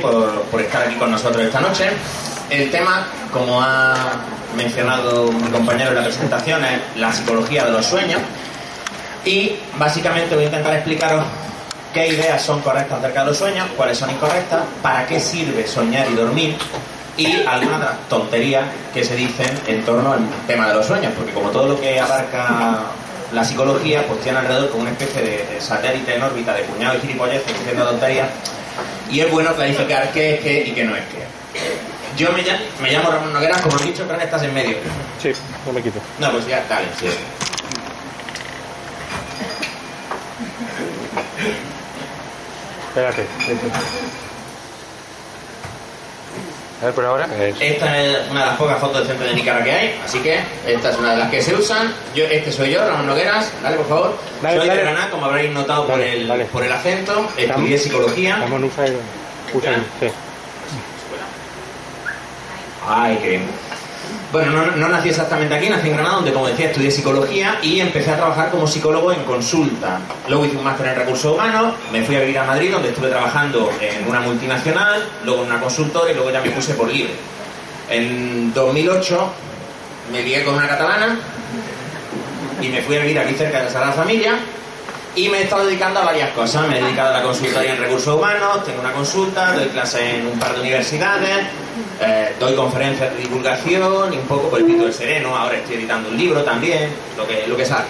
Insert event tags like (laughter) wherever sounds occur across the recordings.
por, por estar aquí con nosotros esta noche. El tema, como ha mencionado mi compañero en la presentación, es la psicología de los sueños. Y básicamente voy a intentar explicaros qué ideas son correctas acerca de los sueños, cuáles son incorrectas, para qué sirve soñar y dormir y algunas tonterías que se dicen en torno al tema de los sueños, porque como todo lo que abarca la psicología, pues tiene alrededor como una especie de, satélite en órbita de puñado y gilipolleces diciendo tonterías y es bueno clarificar qué es qué y qué no es qué. Yo me llamo, me llamo Ramón Nogueras, como he dicho, que estás en medio. Sí, no me quito. No, pues ya, dale, sí. Espérate. A ver, por ahora. Esta es una de las pocas fotos del centro de Nicaragua que hay, así que esta es una de las que se usan. Yo, este soy yo, Ramón Nogueras. Dale, por favor. soy de Granada, como habréis notado por, el, por el acento. Estudié psicología. Ramón, usa el, usa el, sí. Ay, qué bueno, no, nací exactamente aquí, nací en Granada, donde, como decía, estudié psicología y empecé a trabajar como psicólogo en consulta. Luego hice un máster en recursos humanos, me fui a vivir a Madrid, donde estuve trabajando en una multinacional, luego en una consultora y luego ya me puse por libre. En 2008 me ligué con una catalana y me fui a vivir aquí cerca de la Familia y me he estado dedicando a varias cosas. Me he dedicado a la consultoría en recursos humanos, tengo una consulta, doy clase en un par de universidades, eh, doy conferencias de divulgación y un poco por el pito del sereno. Ahora estoy editando un libro también, lo que, lo que sale.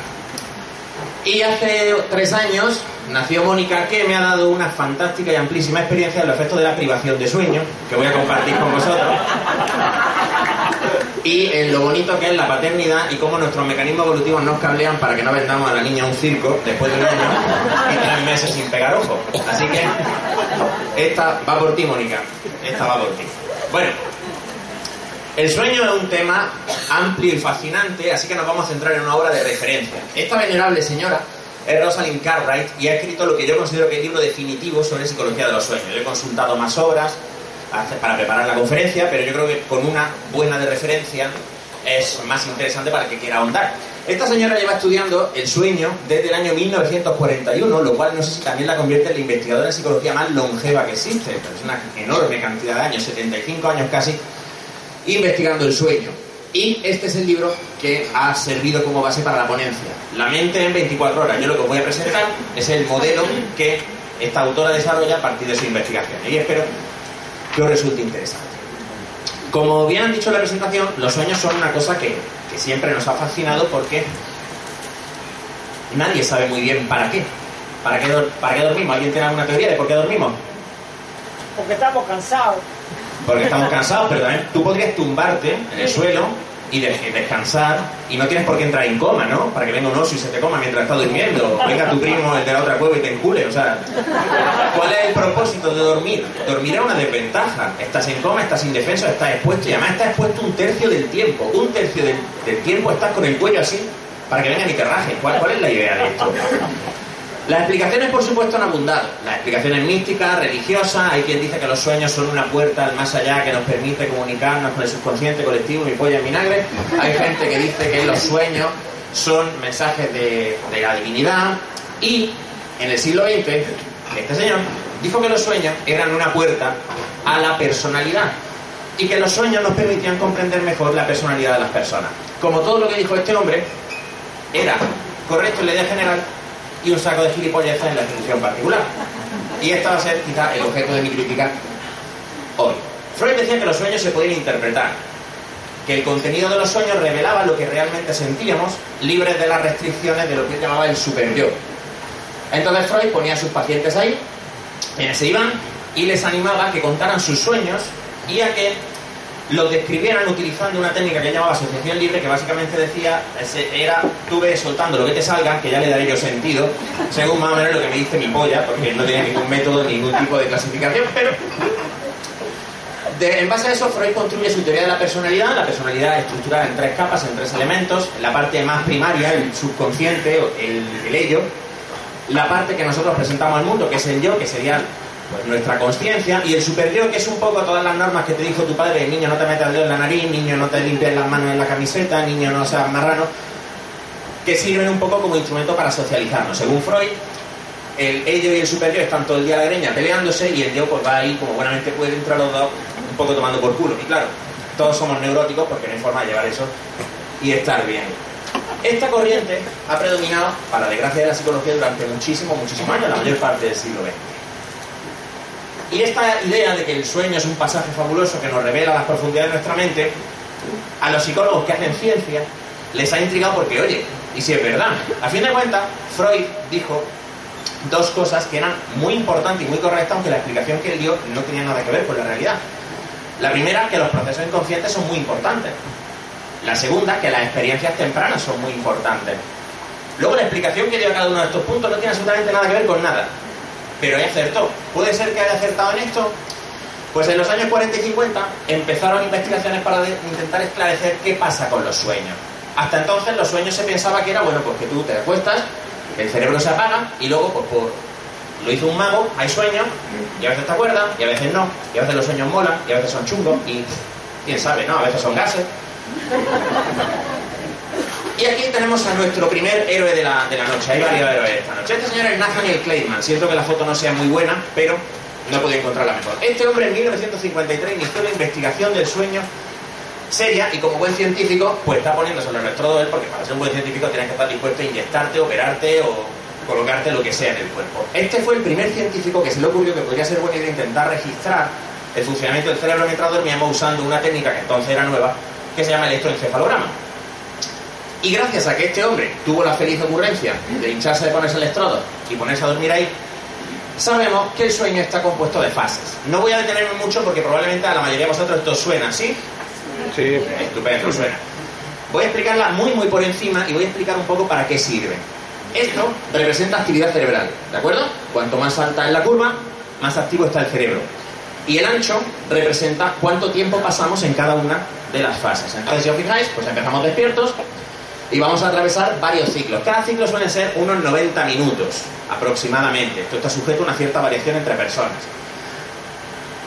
Y hace tres años nació Mónica, que me ha dado una fantástica y amplísima experiencia en los efectos de la privación de sueño, que voy a compartir con vosotros. Y en lo bonito que es la paternidad y cómo nuestros mecanismos evolutivos nos cablean para que no vendamos a la niña a un circo después de un año y tres meses sin pegar ojo. Así que esta va por ti, Mónica. Esta va por ti. Bueno, el sueño es un tema amplio y fascinante, así que nos vamos a centrar en una obra de referencia. Esta venerable señora es Rosalind Cartwright y ha escrito lo que yo considero que es el libro definitivo sobre psicología de los sueños. Yo he consultado más obras para preparar la conferencia, pero yo creo que con una buena de referencia es más interesante para que quiera ahondar. Esta señora lleva estudiando el sueño desde el año 1941, lo cual no sé si también la convierte en la investigadora de psicología más longeva que existe, pero es una enorme cantidad de años, 75 años casi, investigando el sueño. Y este es el libro que ha servido como base para la ponencia. La mente en 24 horas. Yo lo que voy a presentar es el modelo que esta autora desarrolla a partir de su investigación. Y espero que os resulte interesante. Como bien han dicho en la presentación, los sueños son una cosa que, que siempre nos ha fascinado porque nadie sabe muy bien para qué. ¿Para qué, ¿Para qué dormimos? ¿Alguien tiene alguna teoría de por qué dormimos? Porque estamos cansados porque estamos cansados, pero también tú podrías tumbarte en el suelo y descansar y no tienes por qué entrar en coma, ¿no? Para que venga un oso y se te coma mientras estás durmiendo. Venga tu primo, el de la otra cueva y te encule. O sea, ¿cuál es el propósito de dormir? Dormir es una desventaja. Estás en coma, estás indefenso, estás expuesto y además estás expuesto un tercio del tiempo. Un tercio del, tiempo estás con el cuello así para que vengan y te rajen. ¿Cuál, ¿Cuál es la idea de esto? Las explicaciones, por supuesto, han abundado. Las explicaciones místicas, religiosas, hay quien dice que los sueños son una puerta al más allá que nos permite comunicarnos con el subconsciente colectivo, mi polla en vinagre. Hay gente que dice que los sueños son mensajes de, la divinidad. Y en el siglo XX, este señor dijo que los sueños eran una puerta a la personalidad y que los sueños nos permitían comprender mejor la personalidad de las personas. Como todo lo que dijo este hombre era correcto en la idea general, y un saco de gilipolleces en la institución particular. Y esta va a ser quizá el objeto de mi crítica hoy. Freud decía que los sueños se podían interpretar, que el contenido de los sueños revelaba lo que realmente sentíamos, libres de las restricciones de lo que él llamaba el super-yo. Entonces Freud ponía a sus pacientes ahí, en ese iban, y les animaba a que contaran sus sueños y a que lo describieran utilizando una técnica que llamaba asociación libre, que básicamente decía, era, tú ves soltando lo que te salga, que ya le daré yo sentido, según más o menos lo que me dice mi polla, porque no tenía ningún método, ningún tipo de clasificación, pero en base a eso, Freud construye su teoría de la personalidad, la personalidad estructurada en tres capas, en tres elementos, la parte más primaria, el subconsciente, el, el ello, la parte que nosotros presentamos al mundo, que es el yo, que sería pues, nuestra conciencia, y el superyo, que es un poco todas las normas que te dijo tu padre, niño no te metas el dedo en la nariz, niño no te limpies las manos en la camiseta, niño no seas marrano, que sirven un poco como instrumento para socializarnos. Según Freud, el ello y el superior están todo el día a la greña peleándose y el yo pues va ahí como buenamente puede entrar los dos un poco tomando por culo. Y claro, todos somos neuróticos porque no hay forma de llevar eso y estar bien. Esta corriente ha predominado, para desgracia de la psicología, durante muchísimos, muchísimos años, la mayor parte del siglo XX. Y esta idea de que el sueño es un pasaje fabuloso que nos revela las profundidades de nuestra mente, a los psicólogos que hacen ciencia les ha intrigado porque, oye, y si es verdad, a fin de cuentas, Freud dijo dos cosas que eran muy importantes y muy correctas, aunque la explicación que él dio no tenía nada que ver con la realidad. La primera, que los procesos inconscientes son muy importantes. La segunda, que las experiencias tempranas son muy importantes. Luego, la explicación que dio a cada uno de estos puntos no tiene absolutamente nada que ver con nada. Pero ahí acertó. ¿Puede ser que haya acertado en esto? Pues en los años 40 y 50 empezaron investigaciones para intentar esclarecer qué pasa con los sueños. Hasta entonces los sueños se pensaba que era, bueno, pues que tú te acuestas, el cerebro se apaga y luego, pues por... Lo hizo un mago, hay sueños, y a veces te acuerdas, y a veces no, y a veces los sueños molan, y a veces son chungos, y quién sabe, ¿no? A veces son gases. Y aquí tenemos a nuestro primer héroe de la, de la noche. Hay varios héroes esta noche. Este señor es Nathaniel Clayman. Siento que la foto no sea muy buena, pero no he podido encontrarla mejor. Este hombre en 1953 inició la investigación del sueño seria y como buen científico, pues está poniéndose en el electrodo él, porque para ser un buen científico tienes que estar dispuesto a inyectarte, operarte o colocarte lo que sea en el cuerpo. Este fue el primer científico que se le ocurrió que podría ser buena idea intentar registrar el funcionamiento del cerebro mientras dormíamos usando una técnica que entonces era nueva, que se llama electroencefalograma. Y gracias a que este hombre tuvo la feliz ocurrencia de hincharse de ponerse electrodos y ponerse a dormir ahí, sabemos que el sueño está compuesto de fases. No voy a detenerme mucho porque probablemente a la mayoría de vosotros esto suena, ¿sí? Sí. Estupendo, suena. Voy a explicarla muy, muy por encima y voy a explicar un poco para qué sirve. Esto representa actividad cerebral, ¿de acuerdo? Cuanto más alta es la curva, más activo está el cerebro. Y el ancho representa cuánto tiempo pasamos en cada una de las fases. Entonces, si os fijáis, pues empezamos despiertos y vamos a atravesar varios ciclos. Cada ciclo suele ser unos 90 minutos aproximadamente. Esto está sujeto a una cierta variación entre personas.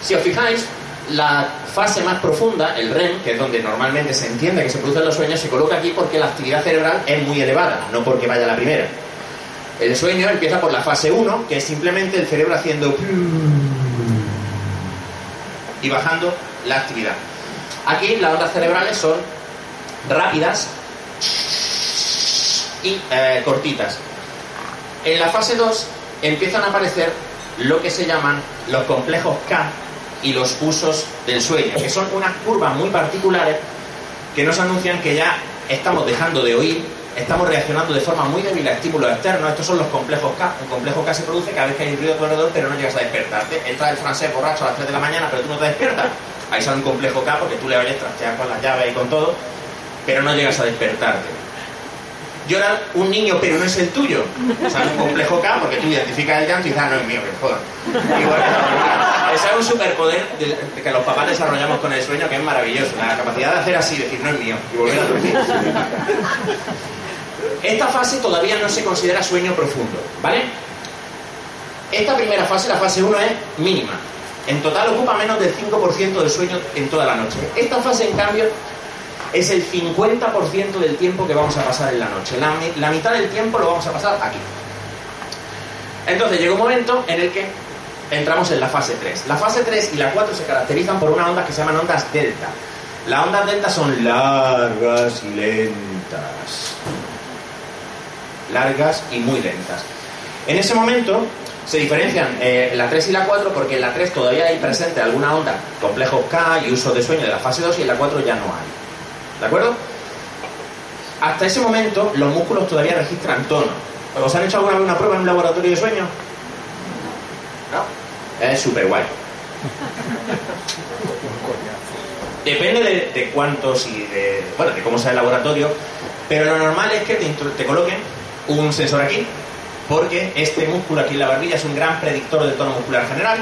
Si os fijáis, la fase más profunda, el REM, que es donde normalmente se entiende que se producen los sueños, se coloca aquí porque la actividad cerebral es muy elevada, no porque vaya la primera. El sueño empieza por la fase 1, que es simplemente el cerebro haciendo y bajando la actividad. Aquí las ondas cerebrales son rápidas y eh, cortitas. En la fase 2 empiezan a aparecer lo que se llaman los complejos K y los usos del sueño, que son unas curvas muy particulares que nos anuncian que ya estamos dejando de oír, estamos reaccionando de forma muy débil a estímulos externos. Estos son los complejos K. Un complejo K se produce cada vez que hay ruido a tu alrededor, pero no llegas a despertarte. Entra el francés borracho a las 3 de la mañana, pero tú no te despiertas. Ahí sale un complejo K porque tú le oyes trastear con las llaves y con todo, pero no llegas a despertarte. Llora un niño, pero no es el tuyo. Sale un complejo K porque tú identificas el llanto y dices, ah, no es mío, que jodan. Ese es un superpoder de- que los papás desarrollamos con el sueño que es maravilloso. La capacidad de hacer así, decir, no es mío, y volver a dormir. Esta fase todavía no se considera sueño profundo, ¿vale? Esta primera fase, la fase 1, es mínima. En total ocupa menos del 5% del sueño en toda la noche. Esta fase, en cambio, es el 50% del tiempo que vamos a pasar en la noche. La, mi- la mitad del tiempo lo vamos a pasar aquí. Entonces llega un momento en el que entramos en la fase 3. La fase 3 y la 4 se caracterizan por unas ondas que se llaman ondas delta. Las ondas delta son largas y lentas. Largas y muy lentas. En ese momento se diferencian eh, la 3 y la 4 porque en la 3 todavía hay presente alguna onda, complejos K y uso de sueño de la fase 2 y en la 4 ya no hay. ¿De acuerdo? Hasta ese momento los músculos todavía registran tono. ¿Os han hecho alguna vez una prueba en un laboratorio de sueño? ¿No? Es súper guay. Depende de, de cuántos y de, bueno, de cómo sea el laboratorio, pero lo normal es que te, te coloquen un sensor aquí, porque este músculo aquí en la barbilla es un gran predictor del tono muscular general.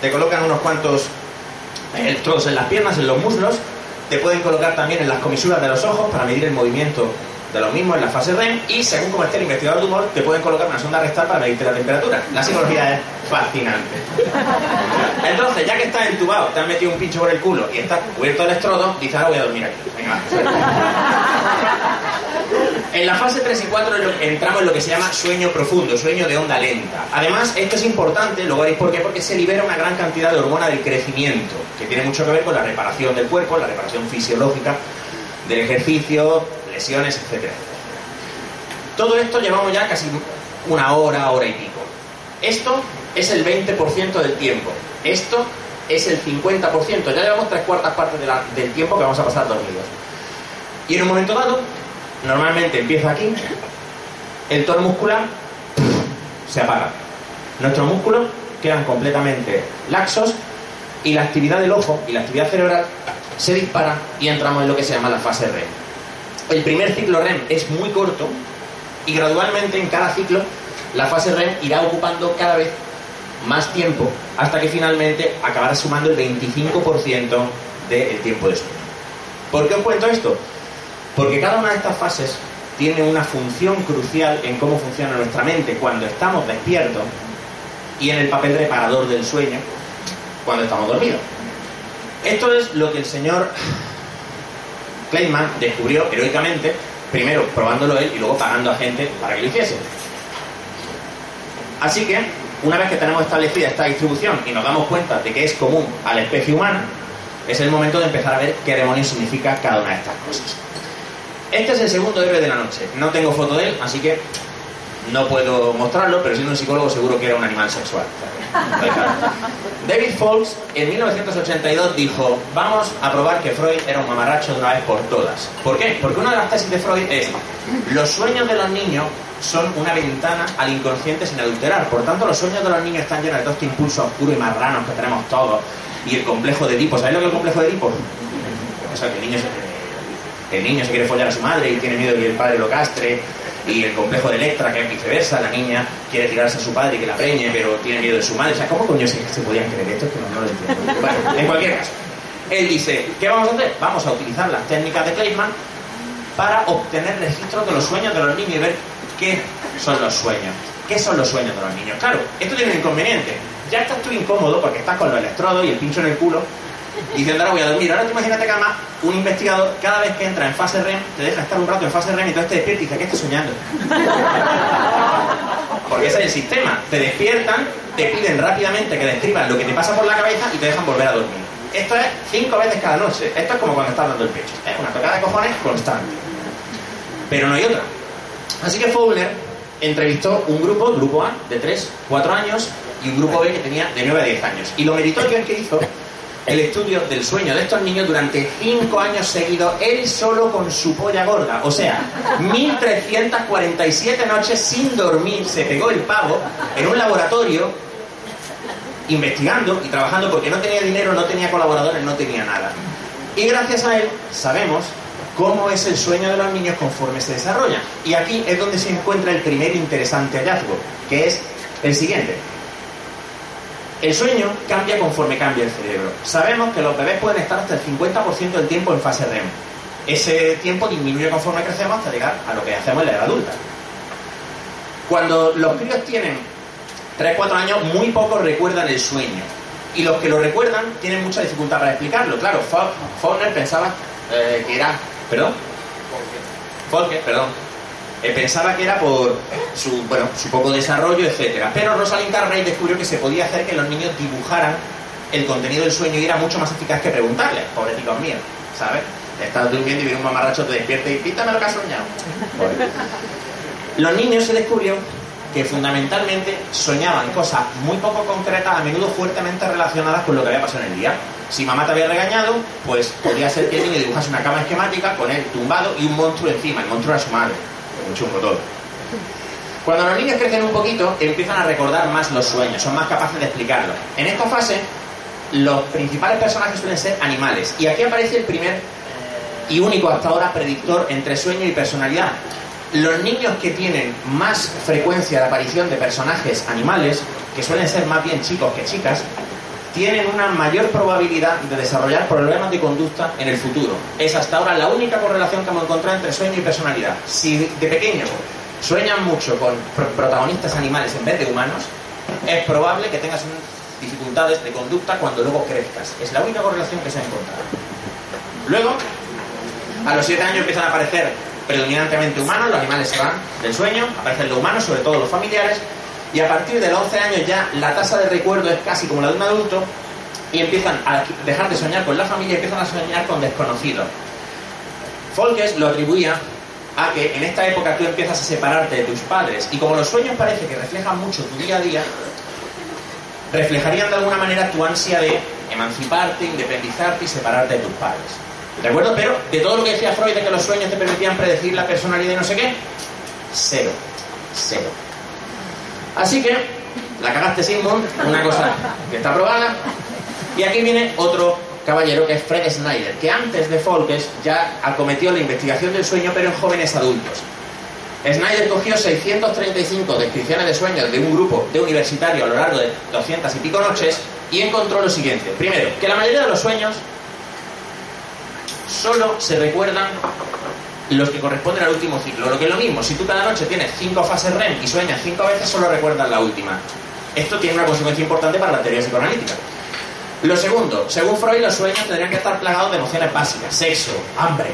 Te colocan unos cuantos electrodos en las piernas, en los muslos, te pueden colocar también en las comisuras de los ojos para medir el movimiento de los mismos en la fase REM y según como esté el investigador de humor te pueden colocar una sonda rectal para medirte la temperatura. La psicología es fascinante. Entonces, ya que estás entubado, te han metido un pincho por el culo y estás cubierto de electrodo, dices ahora voy a dormir aquí. Venga, En la fase 3 y 4 entramos en lo que se llama sueño profundo, sueño de onda lenta. Además, esto es importante, luego veréis por qué, porque se libera una gran cantidad de hormona del crecimiento, que tiene mucho que ver con la reparación del cuerpo, la reparación fisiológica del ejercicio, lesiones, etc. Todo esto llevamos ya casi una hora, hora y pico. Esto es el 20% del tiempo. Esto es el 50%. Ya llevamos tres cuartas partes del tiempo que vamos a pasar dormidos. Y en un momento dado, normalmente empieza aquí, el tono muscular se apaga. Nuestros músculos quedan completamente laxos y la actividad del ojo y la actividad cerebral se dispara y entramos en lo que se llama la fase REM. El primer ciclo REM es muy corto y gradualmente en cada ciclo la fase REM irá ocupando cada vez más tiempo hasta que finalmente acabará sumando el 25% del tiempo de sueño. ¿Por qué os cuento esto? Porque cada una de estas fases tiene una función crucial en cómo funciona nuestra mente cuando estamos despiertos y en el papel reparador del sueño cuando estamos dormidos. Esto es lo que el señor Kleiman descubrió heroicamente, primero probándolo él y luego pagando a gente para que lo hiciese. Así que, una vez que tenemos establecida esta distribución y nos damos cuenta de que es común a la especie humana, es el momento de empezar a ver qué demonios significa cada una de estas cosas. Este es el segundo héroe de la noche. No tengo foto de él, así que no puedo mostrarlo, pero siendo un psicólogo seguro que era un animal sexual. (laughs) David Foulkes en 1982 dijo, vamos a probar que Freud era un mamarracho de una vez por todas. ¿Por qué? Porque una de las tesis de Freud es, los sueños de los niños son una ventana al inconsciente sin adulterar. Por tanto, los sueños de los niños están llenos de todo este impulso oscuro y marranos que tenemos todos. Y el complejo de Edipo. ¿Sabéis lo que es el complejo de Edipo? O sea, que el niño se, el niño se quiere follar a su madre y tiene miedo de que el padre lo castre y el complejo de Electra, que es viceversa, la niña quiere tirarse a su padre y que la preñe, pero tiene miedo de su madre. O sea, ¿cómo coño se, se podían creer esto? Es que no, lo entiendo. (laughs) Bueno, en cualquier caso, él dice, ¿qué vamos a hacer? Vamos a utilizar las técnicas de Kleiman para obtener registros de los sueños de los niños y ver qué son los sueños. ¿Qué son los sueños de los niños? Claro, esto tiene un inconveniente. Ya estás tú incómodo porque estás con los electrodos y el pincho en el culo diciendo ahora voy a dormir. Ahora tú imagínate que además un investigador cada vez que entra en fase REM te deja estar un rato en fase REM y entonces te despierta y dice, ¿qué estás soñando? Porque ese es el sistema. Te despiertan, te piden rápidamente que describas lo que te pasa por la cabeza y te dejan volver a dormir. Esto es cinco veces cada noche. Esto es como cuando estás dando el pecho. Es una tocada de cojones constante. Pero no hay otra. Así que Fowler entrevistó un grupo, grupo A, de 3, 4 años, y un grupo B que tenía de 9 a 10 años. Y lo meritorio es que hizo el estudio del sueño de estos niños durante 5 años seguidos, él solo con su polla gorda. O sea, 1347 noches sin dormir, se pegó el pavo en un laboratorio investigando y trabajando porque no tenía dinero, no tenía colaboradores, no tenía nada. Y gracias a él sabemos cómo es el sueño de los niños conforme se desarrolla. Y aquí es donde se encuentra el primer interesante hallazgo, que es el siguiente. El sueño cambia conforme cambia el cerebro. Sabemos que los bebés pueden estar hasta el 50% del tiempo en fase REM. Ese tiempo disminuye conforme crecemos hasta llegar a lo que hacemos en la edad adulta. Cuando los críos tienen 3-4 años, muy pocos recuerdan el sueño. Y los que lo recuerdan tienen mucha dificultad para explicarlo. Claro, Faulkner pensaba eh, que era... ¿Perdón? Faulkner, perdón eh, pensaba que era por su, bueno, su poco desarrollo, etcétera. Pero Rosalind Cartwright descubrió que se podía hacer que los niños dibujaran el contenido del sueño y era mucho más eficaz que preguntarle, pobrecicos míos, ¿sabes? Estás durmiendo y viene un mamarracho, te despierta y píntame lo que has soñado. Los niños se descubrió que fundamentalmente soñaban cosas muy poco concretas, a menudo fuertemente relacionadas con lo que había pasado en el día. Si mamá te había regañado, pues podría ser que el niño dibujase una cama esquemática con él tumbado y un monstruo encima, el monstruo era su madre un chungo. Cuando los niños crecen un poquito, empiezan a recordar más los sueños, son más capaces de explicarlos. En esta fase, los principales personajes suelen ser animales. Y aquí aparece el primer y único hasta ahora predictor entre sueño y personalidad. Los niños que tienen más frecuencia de aparición de personajes animales, que suelen ser más bien chicos que chicas, tienen una mayor probabilidad de desarrollar problemas de conducta en el futuro. Es hasta ahora la única correlación que hemos encontrado entre sueño y personalidad. Si de pequeño sueñan mucho con pro- protagonistas animales en vez de humanos, es probable que tengas dificultades de conducta cuando luego crezcas. Es la única correlación que se ha encontrado. Luego, a los 7 años empiezan a aparecer predominantemente humanos, los animales se van del sueño, aparecen los humanos, sobre todo los familiares, y a partir de los 11 años ya la tasa de recuerdo es casi como la de un adulto, y empiezan a dejar de soñar con la familia y empiezan a soñar con desconocidos. Folkes lo atribuía a que en esta época tú empiezas a separarte de tus padres, y como los sueños parece que reflejan mucho tu día a día, reflejarían de alguna manera tu ansia de emanciparte, independizarte y separarte de tus padres. ¿De acuerdo? Pero de todo lo que decía Freud de que los sueños te permitían predecir la personalidad y no sé qué, cero. Cero. Así que, la cagaste Sigmund, una cosa que está probada. Y aquí viene otro caballero que es Fred Snyder, que antes de Folkes ya acometió la investigación del sueño, pero en jóvenes adultos. Snyder cogió 635 descripciones de sueños de un grupo de universitarios a lo largo de 200 y pico noches y encontró lo siguiente. Primero, que la mayoría de los sueños solo se recuerdan los que corresponden al último ciclo. Lo que es lo mismo, si tú cada noche tienes cinco fases REM y sueñas cinco veces, solo recuerdas la última. Esto tiene una consecuencia importante para la teoría psicoanalítica. Lo segundo, según Freud, los sueños tendrían que estar plagados de emociones básicas: sexo, hambre,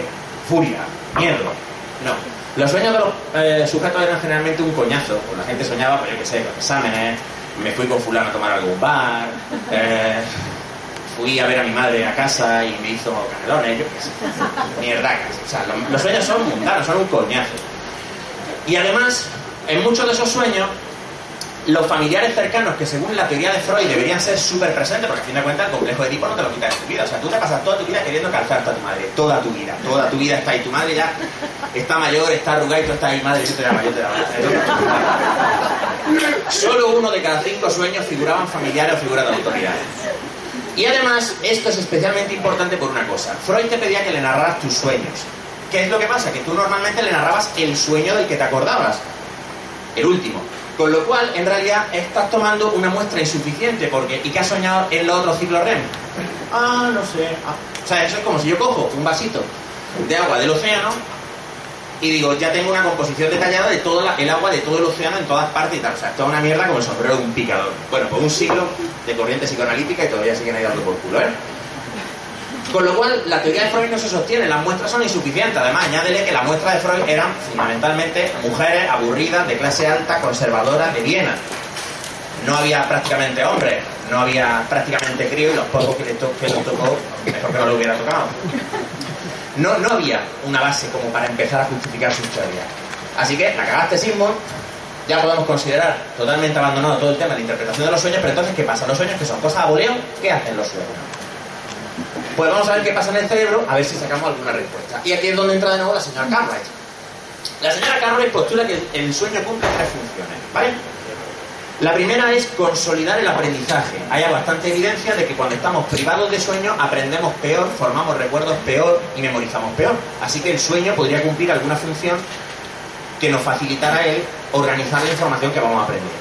furia, miedo. No. Los sueños de los eh, sujetos eran generalmente un coñazo. Pues la gente soñaba, pues yo qué sé, con exámenes, me fui con fulano a tomar algún bar, eh, fui a ver a mi madre a casa y me hizo canelones, yo qué sé. Mierdacas. O sea, lo- los sueños son mundanos, son un coñazo. Y además, en muchos de esos sueños, los familiares cercanos, que según la teoría de Freud deberían ser súper presentes, porque a fin de cuentas el complejo de tipo no te lo quitas de tu vida. O sea, tú te pasas toda tu vida queriendo calzarte a tu madre, toda tu vida, toda tu vida está ahí. Tu madre ya está mayor, está arrugada y tú estás ahí, madre, yo te llamo, yo te llamo. Solo uno de cada cinco sueños figuraban familiares o figuras de autoridad. Y además, esto es especialmente importante por una cosa. Freud te pedía que le narraras tus sueños. ¿Qué es lo que pasa? Que tú normalmente le narrabas el sueño del que te acordabas. El último. Con lo cual, en realidad, estás tomando una muestra insuficiente, porque ¿y qué has soñado en los otros ciclos REM? Ah, no sé. Ah. O sea, eso es como si yo cojo un vasito de agua del océano y digo, ya tengo una composición detallada de todo el agua de todo el océano en todas partes y tal. O sea, toda una mierda como el sombrero de un picador. Bueno, pues un siglo de corriente psicoanalítica y todavía siguen ahí dando por culo, ¿eh? Con lo cual, la teoría de Freud no se sostiene, las muestras son insuficientes. Además, añádele que la muestra de Freud eran fundamentalmente mujeres aburridas, de clase alta, conservadoras, de Viena. No había prácticamente hombres, no había prácticamente crío y los pocos que le, to- que le tocó, mejor que no lo hubiera tocado. No, no había una base como para empezar a justificar su teoría. Así que la cagaste Sigmund, ya podemos considerar totalmente abandonado todo el tema de la interpretación de los sueños, pero entonces, ¿qué pasa? Los sueños que son cosas voleo, ¿qué hacen los sueños? Pues vamos a ver qué pasa en el cerebro, a ver si sacamos alguna respuesta. Y aquí es donde entra de nuevo la señora Cartwright. La señora Cartwright postula que el sueño cumple tres funciones, ¿vale? La primera es consolidar el aprendizaje. Hay bastante evidencia de que cuando estamos privados de sueño aprendemos peor, formamos recuerdos peor y memorizamos peor. Así que el sueño podría cumplir alguna función que nos facilitara él organizar la información que vamos a aprender.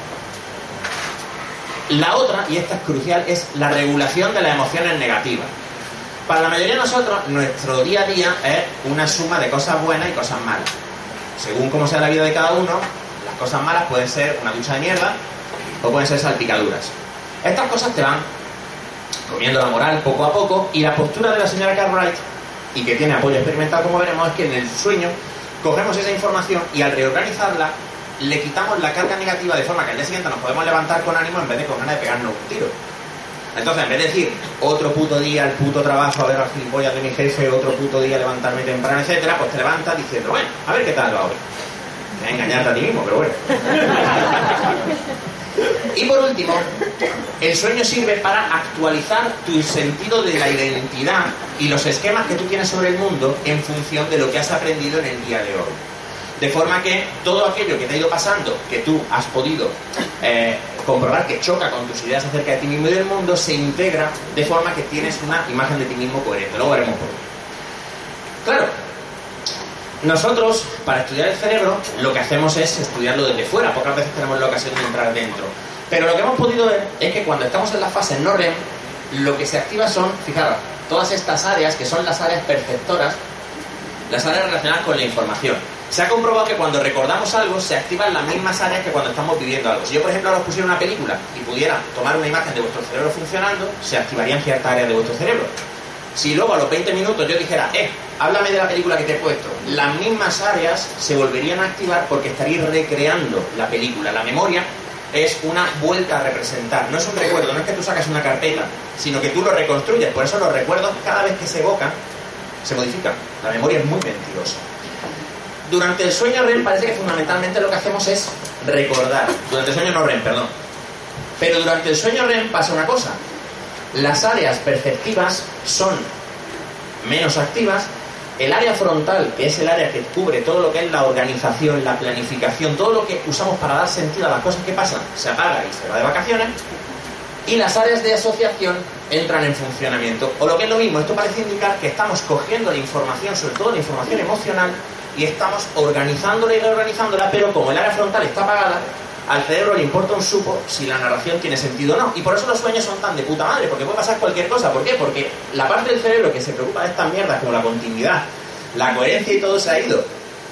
La otra, y esta es crucial, es la regulación de las emociones negativas. Para la mayoría de nosotros, nuestro día a día es una suma de cosas buenas y cosas malas. Según cómo sea la vida de cada uno, las cosas malas pueden ser una ducha de mierda o pueden ser salpicaduras. Estas cosas te van comiendo la moral poco a poco y la postura de la señora Cartwright, y que tiene apoyo experimental como veremos, es que en el sueño cogemos esa información y al reorganizarla le quitamos la carga negativa de forma que al día siguiente nos podemos levantar con ánimo en vez de con ganas de pegarnos un tiro. Entonces, en vez de decir otro puto día, el puto trabajo, a ver las gilipollas de mi jefe, otro puto día levantarme temprano, etcétera, pues te levantas diciendo, bueno, a ver qué tal va hoy. Te voy a engañarte a ti mismo, pero bueno. (laughs) Y por último, el sueño sirve para actualizar tu sentido de la identidad y los esquemas que tú tienes sobre el mundo en función de lo que has aprendido en el día de hoy. De forma que todo aquello que te ha ido pasando, que tú has podido eh, comprobar que choca con tus ideas acerca de ti mismo y del mundo, se integra de forma que tienes una imagen de ti mismo coherente. Luego veremos por qué. Claro, nosotros, para estudiar el cerebro, lo que hacemos es estudiarlo desde fuera. Pocas veces tenemos la ocasión de entrar dentro. Pero lo que hemos podido ver es que cuando estamos en las fases no REM, lo que se activa son, fijaros, todas estas áreas que son las áreas perceptoras, las áreas relacionadas con la información. Se ha comprobado que cuando recordamos algo se activan las mismas áreas que cuando estamos viviendo algo. Si yo, por ejemplo, ahora os pusiera una película y pudiera tomar una imagen de vuestro cerebro funcionando, se activarían ciertas áreas de vuestro cerebro. Si luego a los 20 minutos yo dijera, eh, háblame de la película que te he puesto, las mismas áreas se volverían a activar porque estaréis recreando la película. La memoria es una vuelta a representar, no es un recuerdo, no es que tú sacas una carpeta, sino que tú lo reconstruyes. Por eso los recuerdos, cada vez que se evocan, se modifican. La memoria es muy mentirosa. Durante el sueño REM parece que fundamentalmente lo que hacemos es recordar. Durante el sueño no REM, perdón. Pero durante el sueño REM pasa una cosa. Las áreas perceptivas son menos activas. El área frontal, que es el área que cubre todo lo que es la organización, la planificación, todo lo que usamos para dar sentido a las cosas que pasan, se apaga y se va de vacaciones. Y las áreas de asociación entran en funcionamiento. O lo que es lo mismo, esto parece indicar que estamos cogiendo la información, sobre todo la información emocional, y estamos organizándola y reorganizándola, pero como el área frontal está apagada, al cerebro le importa un supo si la narración tiene sentido o no. Y por eso los sueños son tan de puta madre, porque puede pasar cualquier cosa. ¿Por qué? Porque la parte del cerebro que se preocupa de estas mierdas, como la continuidad, la coherencia y todo se ha ido.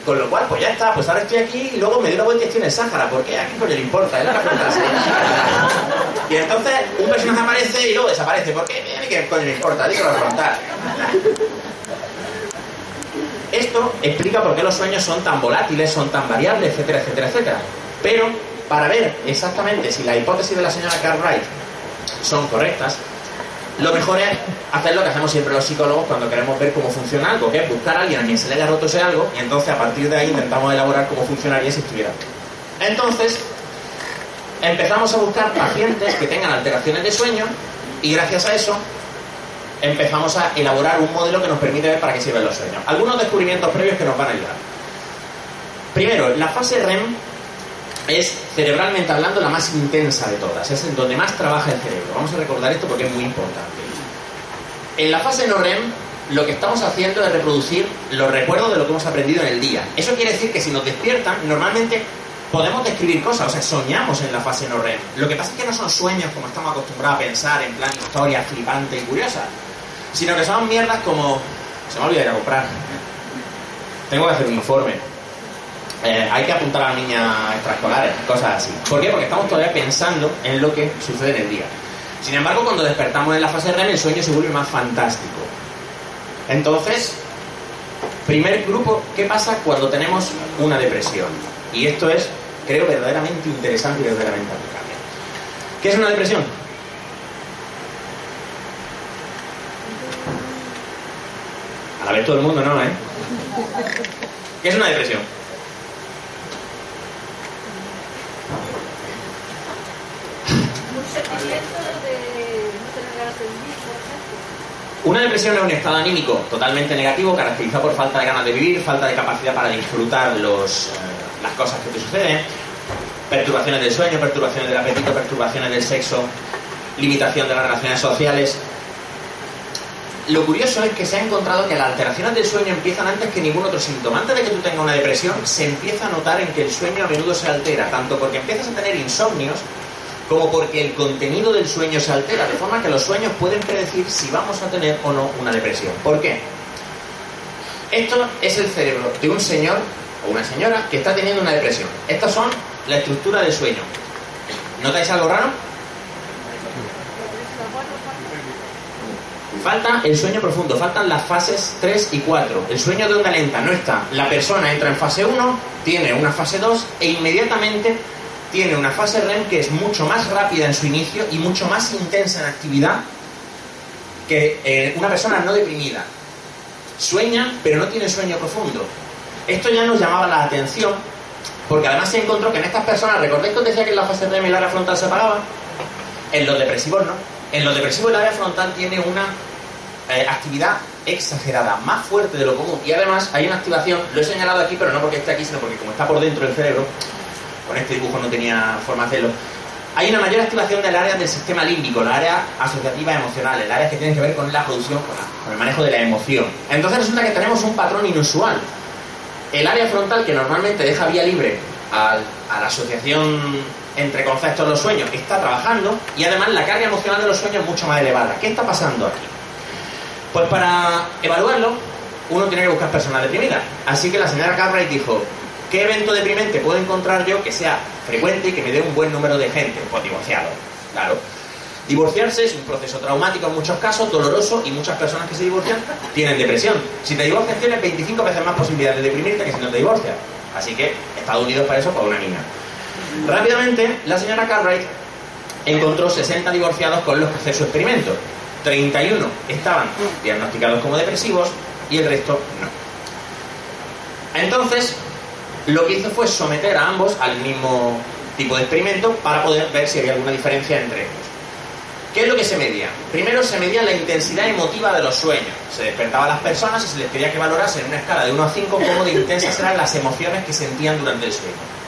Con lo cual, pues ya está, pues ahora estoy aquí y luego me doy la vuelta y estoy en el Sáhara. ¿Por qué? ¿A quién coño le importa? Área frontal se Y entonces un personaje aparece y luego desaparece. ¿Por qué? A qué coño le importa, digo la frontal. Esto explica por qué los sueños son tan volátiles, son tan variables, etcétera, etcétera, etcétera. Pero para ver exactamente si la hipótesis de la señora Cartwright son correctas, lo mejor es hacer lo que hacemos siempre los psicólogos cuando queremos ver cómo funciona algo, que es buscar a alguien a quien se le haya roto ese algo y entonces a partir de ahí intentamos elaborar cómo funcionaría si estuviera. Entonces, empezamos a buscar pacientes que tengan alteraciones de sueño y gracias a eso empezamos a elaborar un modelo que nos permite ver para qué sirven los sueños. Algunos descubrimientos previos que nos van a ayudar. Primero, la fase REM es cerebralmente hablando la más intensa de todas, es en donde más trabaja el cerebro. Vamos a recordar esto porque es muy importante. En la fase no REM lo que estamos haciendo es reproducir los recuerdos de lo que hemos aprendido en el día. Eso quiere decir que si nos despiertan, normalmente podemos describir cosas, o sea, soñamos en la fase no REM. Lo que pasa es que no son sueños como estamos acostumbrados a pensar en plan historias flipantes y curiosas, sino que son mierdas como se me olvidado ir a comprar. Tengo que hacer un informe. Eh, hay que apuntar a la niña extraescolares, cosas así. ¿Por qué? Porque estamos todavía pensando en lo que sucede en el día. Sin embargo, cuando despertamos en la fase REM, el sueño se vuelve más fantástico. Entonces, primer grupo, ¿qué pasa cuando tenemos una depresión? Y esto es, creo, verdaderamente interesante y verdaderamente aplicable. ¿Qué es una depresión? A la vez todo el mundo, ¿no? ¿Eh? ¿Qué es una depresión? Un sentimiento de no tener ganas de vivir, por ejemplo. Una depresión es un estado anímico totalmente negativo, caracterizado por falta de ganas de vivir, falta de capacidad para disfrutar los, eh, las cosas que te suceden, perturbaciones del sueño, perturbaciones del apetito, perturbaciones del sexo, limitación de las relaciones sociales. Lo curioso es que se ha encontrado que las alteraciones del sueño empiezan antes que ningún otro síntoma. Antes de que tú tengas una depresión, se empieza a notar en que el sueño a menudo se altera, tanto porque empiezas a tener insomnios, como porque el contenido del sueño se altera, de forma que los sueños pueden predecir si vamos a tener o no una depresión. ¿Por qué? Esto es el cerebro de un señor o una señora que está teniendo una depresión. Estas son la estructura del sueño. ¿Notáis algo raro? Falta el sueño profundo, faltan las fases 3 y 4. El sueño de onda lenta no está. La persona entra en fase 1, tiene una fase 2 e inmediatamente tiene una fase REM que es mucho más rápida en su inicio y mucho más intensa en actividad que eh, una persona no deprimida. Sueña, pero no tiene sueño profundo. Esto ya nos llamaba la atención, porque además se encontró que en estas personas, ¿recordáis que os decía que en la fase REM el área frontal se apagaba? En los depresivos no. En los depresivos el área frontal tiene una eh, actividad exagerada, más fuerte de lo común. Y además hay una activación, lo he señalado aquí, pero no porque esté aquí, sino porque como está por dentro del cerebro, con este dibujo no tenía forma de hacerlo, hay una mayor activación del área del sistema límbico, la área asociativa emocional, el área que tiene que ver con la producción, con, el manejo de la emoción. Entonces resulta que tenemos un patrón inusual. El área frontal, que normalmente deja vía libre al- a la asociación entre conceptos de los sueños está trabajando y además la carga emocional de los sueños es mucho más elevada. ¿Qué está pasando aquí? Pues para evaluarlo, uno tiene que buscar personas deprimidas. Así que la señora Cartwright dijo, ¿qué evento deprimente puedo encontrar yo que sea frecuente y que me dé un buen número de gente? Pues divorciado, claro. Divorciarse es un proceso traumático en muchos casos, doloroso, y muchas personas que se divorcian tienen depresión. Si te divorcias tienes 25 veces más posibilidades de deprimirte que si no te divorcias. Así que Estados Unidos para eso, para una mina. Rápidamente, la señora Cartwright encontró 60 divorciados con los que hacer su experimento. 31 estaban diagnosticados como depresivos y el resto no. Entonces, lo que hizo fue someter a ambos al mismo tipo de experimento para poder ver si había alguna diferencia entre ellos. ¿Qué es lo que se medía? Primero se medía la intensidad emotiva de los sueños. Se despertaba a las personas y se les pedía que valorasen en una escala de 1 a 5 cómo de intensas eran las emociones que sentían durante el sueño.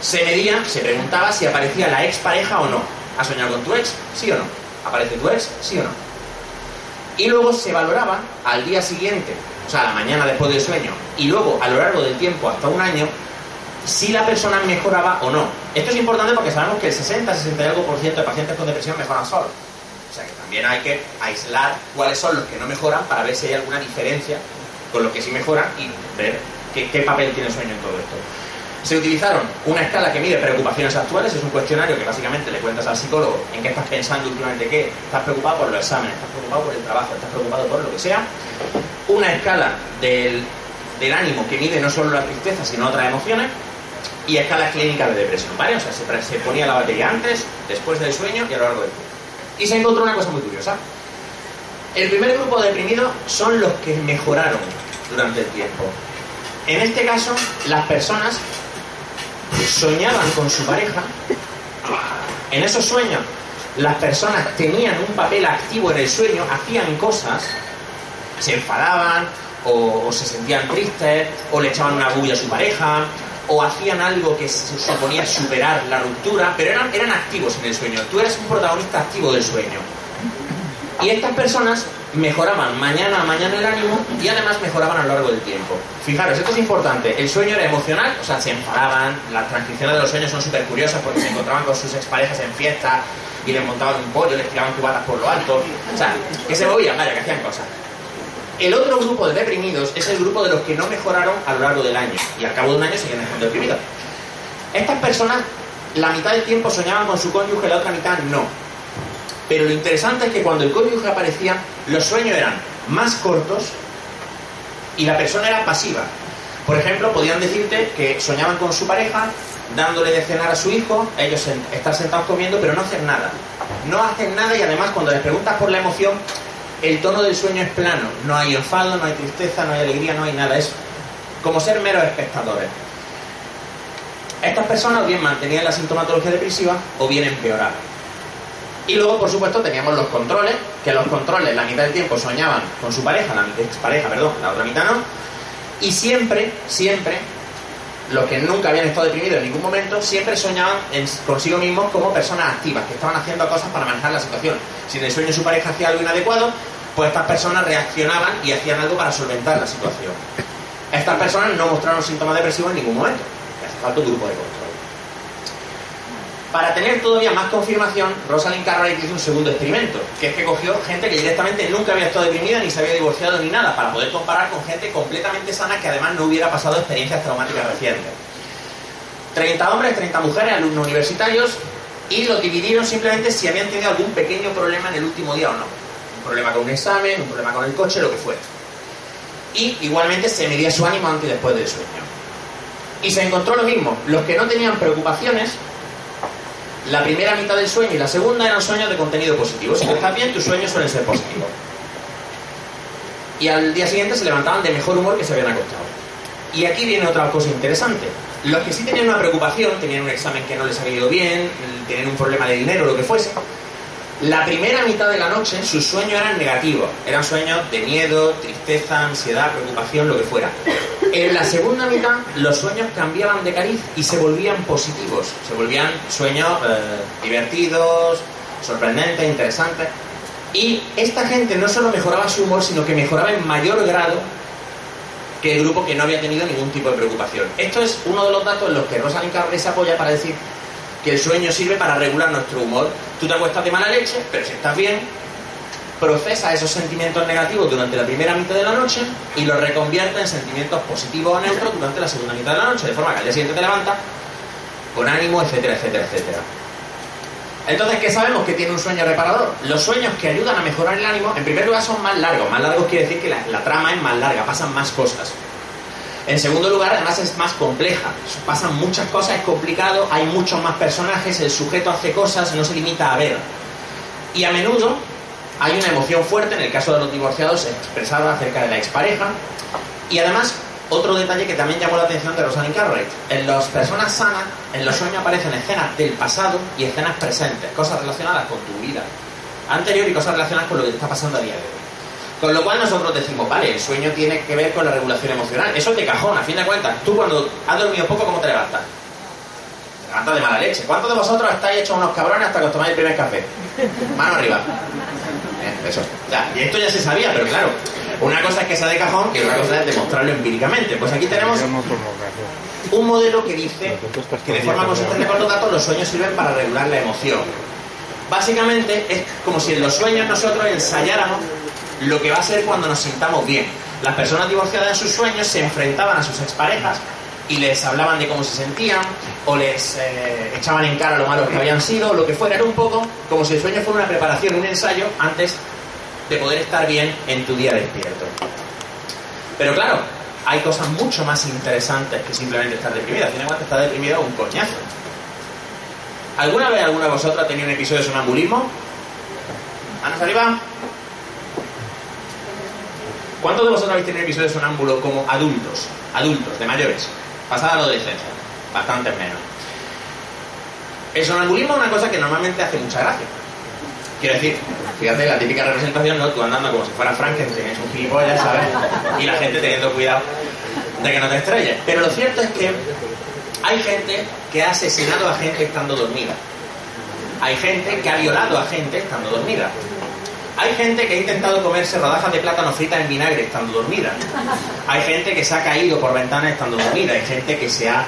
Se medía, se preguntaba si aparecía la ex pareja o no. ¿Has soñado con tu ex? ¿Sí o no? ¿Aparece tu ex? ¿Sí o no? Y luego se valoraba al día siguiente, o sea, a la mañana después del sueño, y luego a lo largo del tiempo, hasta un año, si la persona mejoraba o no. Esto es importante porque sabemos que el 60, 60 y algo por ciento de pacientes con depresión mejoran solos. O sea que también hay que aislar cuáles son los que no mejoran para ver si hay alguna diferencia con los que sí mejoran y ver qué papel tiene el sueño en todo esto. Se utilizaron una escala que mide preocupaciones actuales, es un cuestionario que básicamente le cuentas al psicólogo en qué estás pensando últimamente, qué, estás preocupado por los exámenes, estás preocupado por el trabajo, estás preocupado por lo que sea. Una escala del, del ánimo que mide no solo la tristeza, sino otras emociones. Y escala clínica de depresión, ¿vale? O sea, se, se ponía la batería antes, después del sueño y a lo largo del tiempo. Y se encontró una cosa muy curiosa. El primer grupo de deprimidos son los que mejoraron durante el tiempo. En este caso, las personas soñaban con su pareja. En esos sueños, las personas tenían un papel activo en el sueño, hacían cosas, se enfadaban, o, se sentían tristes, o le echaban una bulla a su pareja, o hacían algo que se suponía superar la ruptura, pero eran, eran activos en el sueño. Tú eres un protagonista activo del sueño. Y estas personas mejoraban mañana a mañana el ánimo y además mejoraban a lo largo del tiempo. Fijaros, esto es importante. El sueño era emocional, o sea, se enfadaban, las transcripciones de los sueños son súper curiosas porque se encontraban con sus exparejas en fiesta y les montaban un pollo, les tiraban cubatas por lo alto. O sea, que se movían, vaya, que hacían cosas. El otro grupo de deprimidos es el grupo de los que no mejoraron a lo largo del año y al cabo de un año siguen estando deprimidos. Estas personas, la mitad del tiempo soñaban con su cónyuge, la otra mitad no. Pero lo interesante es que cuando el cónyuge aparecía, los sueños eran más cortos y la persona era pasiva. Por ejemplo, podían decirte que soñaban con su pareja, dándole de cenar a su hijo, ellos estar sentados comiendo, pero no hacen nada. No hacen nada y además cuando les preguntas por la emoción, el tono del sueño es plano. No hay enfado, no hay tristeza, no hay alegría, no hay nada. Es como ser meros espectadores. Estas personas bien mantenían la sintomatología depresiva o bien empeoraban. Y luego, por supuesto, teníamos los controles, que los controles la mitad del tiempo soñaban con su pareja, la mitad, pareja, perdón, la otra mitad no. Y siempre, siempre, los que nunca habían estado deprimidos en ningún momento, siempre soñaban consigo mismos como personas activas, que estaban haciendo cosas para manejar la situación. Si en el sueño su pareja hacía algo inadecuado, pues estas personas reaccionaban y hacían algo para solventar la situación. Estas personas no mostraron síntomas depresivos en ningún momento. Hace falta un grupo de control. Para tener todavía más confirmación, Rosalind Cartwright hizo un segundo experimento, que es que cogió gente que directamente nunca había estado deprimida, ni se había divorciado ni nada, para poder comparar con gente completamente sana que además no hubiera pasado experiencias traumáticas recientes. 30 hombres, 30 mujeres, alumnos universitarios, y los dividieron simplemente si habían tenido algún pequeño problema en el último día o no. Un problema con un examen, un problema con el coche, lo que fuera. Y igualmente se medía su ánimo antes y después del sueño. Y se encontró lo mismo. Los que no tenían preocupaciones la primera mitad del sueño y la segunda eran sueños de contenido positivo. Si tú estás bien, tus sueños suelen ser positivos. Y al día siguiente se levantaban de mejor humor que se habían acostado. Y aquí viene otra cosa interesante. Los que sí tenían una preocupación, tenían un examen que no les había ido bien, tenían un problema de dinero, lo que fuese, la primera mitad de la noche sus sueños eran negativos. Eran sueños de miedo, tristeza, ansiedad, preocupación, lo que fuera. En la segunda mitad los sueños cambiaban de cariz y se volvían positivos. Se volvían sueños eh, divertidos, sorprendentes, interesantes. Y esta gente no solo mejoraba su humor, sino que mejoraba en mayor grado que el grupo que no había tenido ningún tipo de preocupación. Esto es uno de los datos en los que Rosalind Carver se apoya para decir que el sueño sirve para regular nuestro humor. Tú te acuestas de mala leche, pero si estás bien, procesa esos sentimientos negativos durante la primera mitad de la noche y los reconvierte en sentimientos positivos o neutros durante la segunda mitad de la noche, de forma que al día siguiente te levantas con ánimo, etcétera, etcétera, etcétera. Entonces, ¿qué sabemos que tiene un sueño reparador? Los sueños que ayudan a mejorar el ánimo, en primer lugar, son más largos. Más largos quiere decir que la, la trama es más larga, pasan más cosas. En segundo lugar, además es más compleja. Pasan muchas cosas, es complicado, hay muchos más personajes, el sujeto hace cosas, no se limita a ver. Y a menudo hay una emoción fuerte, en el caso de los divorciados, expresada acerca de la expareja. Y además, otro detalle que también llamó la atención de Rosalind Cartwright. En las personas sanas, en los sueños aparecen escenas del pasado y escenas presentes, cosas relacionadas con tu vida anterior y cosas relacionadas con lo que te está pasando a día de hoy. Con lo cual nosotros decimos, vale, el sueño tiene que ver con la regulación emocional. Eso es de cajón, a fin de cuentas. Tú cuando has dormido poco, ¿cómo te levantas? Te levantas de mala leche. ¿Cuántos de vosotros estáis hechos unos cabrones hasta que os tomáis el primer café? Mano arriba. Eso. Ya, y esto ya se sabía, pero claro, una cosa es que sea de cajón y otra cosa es demostrarlo empíricamente. Pues aquí tenemos un modelo que dice que de forma consistente con los datos los sueños sirven para regular la emoción. Básicamente es como si en los sueños nosotros ensayáramos lo que va a ser cuando nos sintamos bien. Las personas divorciadas en sus sueños se enfrentaban a sus exparejas y les hablaban de cómo se sentían o les eh, echaban en cara lo malos que habían sido, lo que fuera. Era un poco como si el sueño fuera una preparación, un ensayo antes de poder estar bien en tu día despierto. Pero claro, hay cosas mucho más interesantes que simplemente estar deprimida. Al final, estar deprimido un coñazo. ¿Alguna vez alguna de vosotros ha tenido un episodio de sonambulismo? ¿Manos arriba? ¿Cuántos de vosotros habéis tenido un episodio de sonámbulo como adultos? Adultos, de mayores. Pasada la adolescencia. Bastantes menos. El sonambulismo es una cosa que normalmente hace mucha gracia. Quiero decir, fíjate, la típica representación, ¿no? Tú andando como si fuera Frankenstein, es un gilipollas, ¿sabes? Y la gente teniendo cuidado de que no te estrelles. Pero lo cierto es que hay gente que ha asesinado a gente estando dormida. Hay gente que ha violado a gente estando dormida. Hay gente que ha intentado comerse rodajas de plátano fritas en vinagre estando dormida. Hay gente que se ha caído por ventanas estando dormida. Hay gente que se ha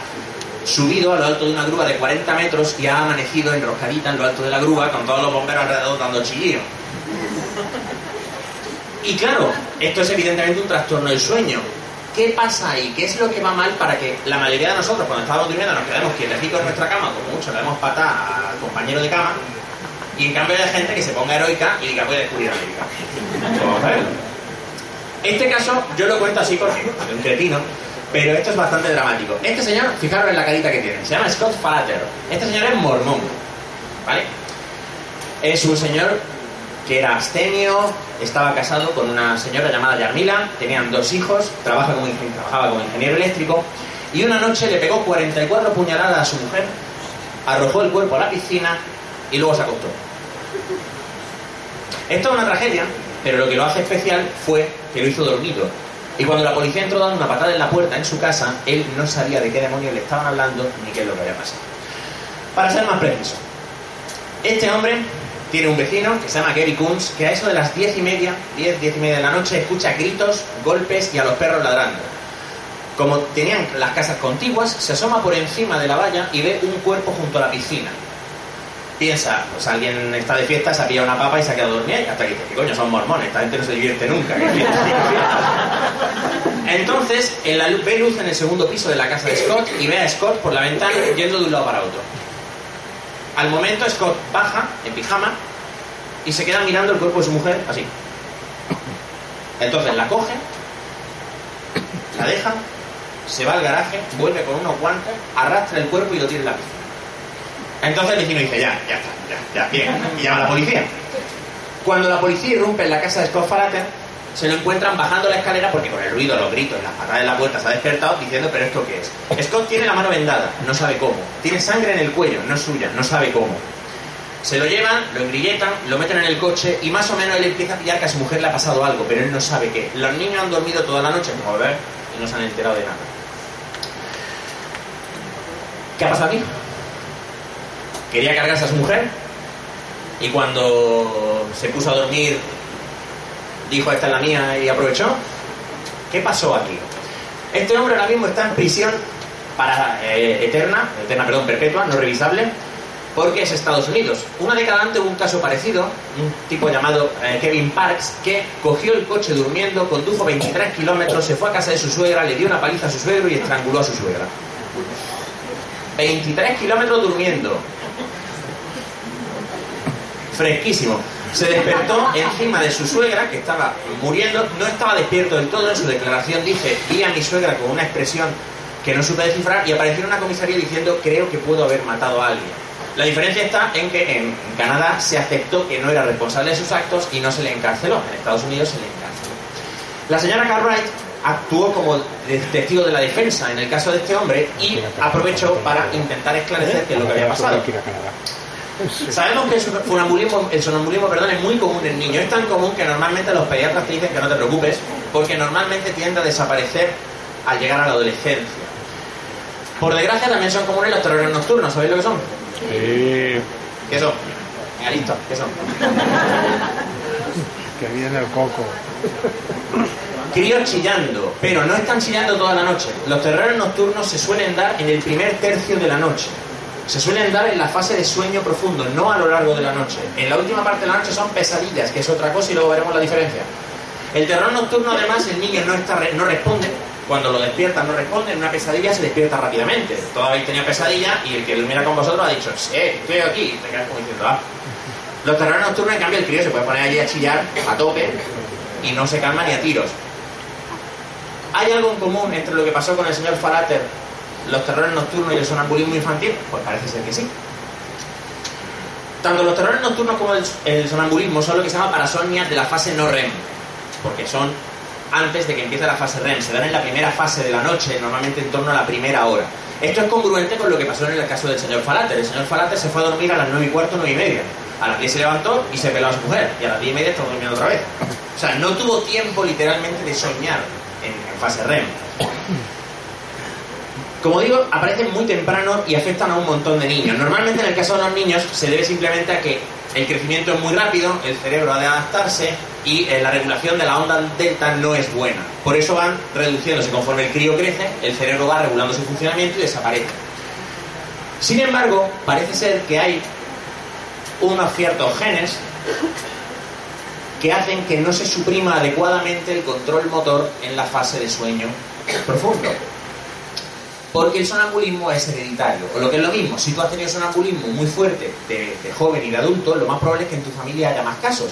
subido a lo alto de una grúa de 40 metros y ha amanecido enroscadita en lo alto de la grúa con todos los bomberos alrededor dando chillillo. Y claro, esto es evidentemente un trastorno del sueño. ¿Qué pasa ahí? ¿Qué es lo que va mal para que la mayoría de nosotros, cuando estamos durmiendo, nos quedemos quietecitos en nuestra cama, como mucho le damos pata al compañero de cama, y en cambio hay gente que se ponga heroica y diga voy a descubrir América? Vamos a verlo. Este caso yo lo cuento así soy (laughs) un cretino, pero esto es bastante dramático. Este señor, fijaros en la carita que tiene, se llama Scott Falater. Este señor es mormón, ¿vale? Es un señor que era abstemio, estaba casado con una señora llamada Yarmila, tenían dos hijos, trabaja como trabajaba como ingeniero eléctrico, y una noche le pegó 44 puñaladas a su mujer, arrojó el cuerpo a la piscina y luego se acostó. Esto es una tragedia, pero lo que lo hace especial fue que lo hizo dormido. Y cuando la policía entró dando una patada en la puerta en su casa, él no sabía de qué demonios le estaban hablando ni qué es lo que había pasado. Para ser más preciso, este hombre tiene un vecino que se llama Gary Coons, que a eso de las diez y media, 10, 10 y media de la noche, escucha gritos, golpes y a los perros ladrando. Como tenían las casas contiguas, se asoma por encima de la valla y ve un cuerpo junto a la piscina. Piensa, pues alguien está de fiesta, se ha pillado una papa y se ha quedado dormido y hasta que dice, ¿qué coño? Son mormones, esta gente no se divierte nunca. ¿qué fiesta, qué fiesta?". Entonces, en la luz, ve luz en el segundo piso de la casa de Scott y ve a Scott por la ventana yendo de un lado para otro. Al momento Scott baja en pijama y se queda mirando el cuerpo de su mujer así. Entonces la coge, la deja, se va al garaje, vuelve con unos guantes, arrastra el cuerpo y lo tira en la piscina. Entonces el vecino dice, ya, ya está, ya, ya, bien, y llama a la policía. Cuando la policía irrumpe en la casa de Scott Falater, se lo encuentran bajando la escalera porque con el ruido, los gritos las patadas en la puerta se ha despertado diciendo, pero ¿esto qué es? Scott tiene la mano vendada, no sabe cómo. Tiene sangre en el cuello, no es suya, no sabe cómo. Se lo llevan, lo engrilletan, lo meten en el coche y más o menos él empieza a pillar que a su mujer le ha pasado algo, pero él no sabe qué. Los niños han dormido toda la noche, como ver, y no se han enterado de nada. ¿Qué ha pasado aquí? Quería cargarse a su mujer y cuando se puso a dormir dijo esta es la mía y aprovechó. ¿Qué pasó aquí? Este hombre ahora mismo está en prisión para eh, eterna, eterna, perdón, perpetua, no revisable, porque es Estados Unidos. Una década antes hubo un caso parecido, un tipo llamado eh, Kevin Parks, que cogió el coche durmiendo, condujo 23 kilómetros, se fue a casa de su suegra, le dio una paliza a su suegro y estranguló a su suegra. 23 kilómetros durmiendo. Fresquísimo. Se despertó encima de su suegra, que estaba muriendo, no estaba despierto del todo. En su declaración dice, vi a mi suegra con una expresión que no supe descifrar y apareció en una comisaría diciendo, creo que puedo haber matado a alguien. La diferencia está en que en Canadá se aceptó que no era responsable de sus actos y no se le encarceló. En Estados Unidos se le encarceló. La señora Cartwright actuó como testigo de la defensa en el caso de este hombre y aprovechó para intentar esclarecer qué es lo que había pasado. (laughs) Sabemos que el sonambulismo, el sonambulismo perdón, es muy común en niños. Es tan común que normalmente los pediatras te dicen que no te preocupes, porque normalmente tiende a desaparecer al llegar a la adolescencia. Por desgracia también son comunes los terrores nocturnos, ¿sabéis lo que son? Sí, ¿Qué son? Venga, listo, ¿qué son? (laughs) que viene el coco. Críos chillando, pero no están chillando toda la noche. Los terrores nocturnos se suelen dar en el primer tercio de la noche. Se suelen dar en la fase de sueño profundo, no a lo largo de la noche. En la última parte de la noche son pesadillas, que es otra cosa y luego veremos la diferencia. El terror nocturno, además, el niño no, está, no responde. Cuando lo despiertan no responde. En una pesadilla se despierta rápidamente. Todos habéis tenido pesadilla y el que durmiera con vosotros ha dicho, sí, estoy aquí. Y te quedas como diciendo, ah. Los terrores nocturnos, en cambio, el crío se puede poner allí a chillar a tope y no se calma ni a tiros. ¿Hay algo en común entre lo que pasó con el señor Falater, los terrores nocturnos y el sonambulismo infantil? Pues parece ser que sí. Tanto los terrores nocturnos como el, sonambulismo son lo que se llama parasomnias de la fase no REM, porque son antes de que empiece la fase REM, se dan en la primera fase de la noche, normalmente en torno a la primera hora. Esto es congruente con lo que pasó en el caso del señor Falater. El señor Falater se fue a dormir a las 9 y cuarto, 9 y media. A las 10 se levantó y se peló a su mujer. Y a las 10 y media estaba durmiendo otra vez. O sea, no tuvo tiempo literalmente de soñar en, en fase REM. Como digo, aparecen muy temprano y afectan a un montón de niños. Normalmente en el caso de los niños se debe simplemente a que el crecimiento es muy rápido, el cerebro ha de adaptarse y eh, la regulación de la onda delta no es buena. Por eso van reduciéndose conforme el crío crece, el cerebro va regulando su funcionamiento y desaparece. Sin embargo, parece ser que hay unos ciertos genes que hacen que no se suprima adecuadamente el control motor en la fase de sueño profundo. Porque el sonambulismo es hereditario. O lo que es lo mismo, si tú has tenido sonambulismo muy fuerte de, de joven y de adulto, lo más probable es que en tu familia haya más casos.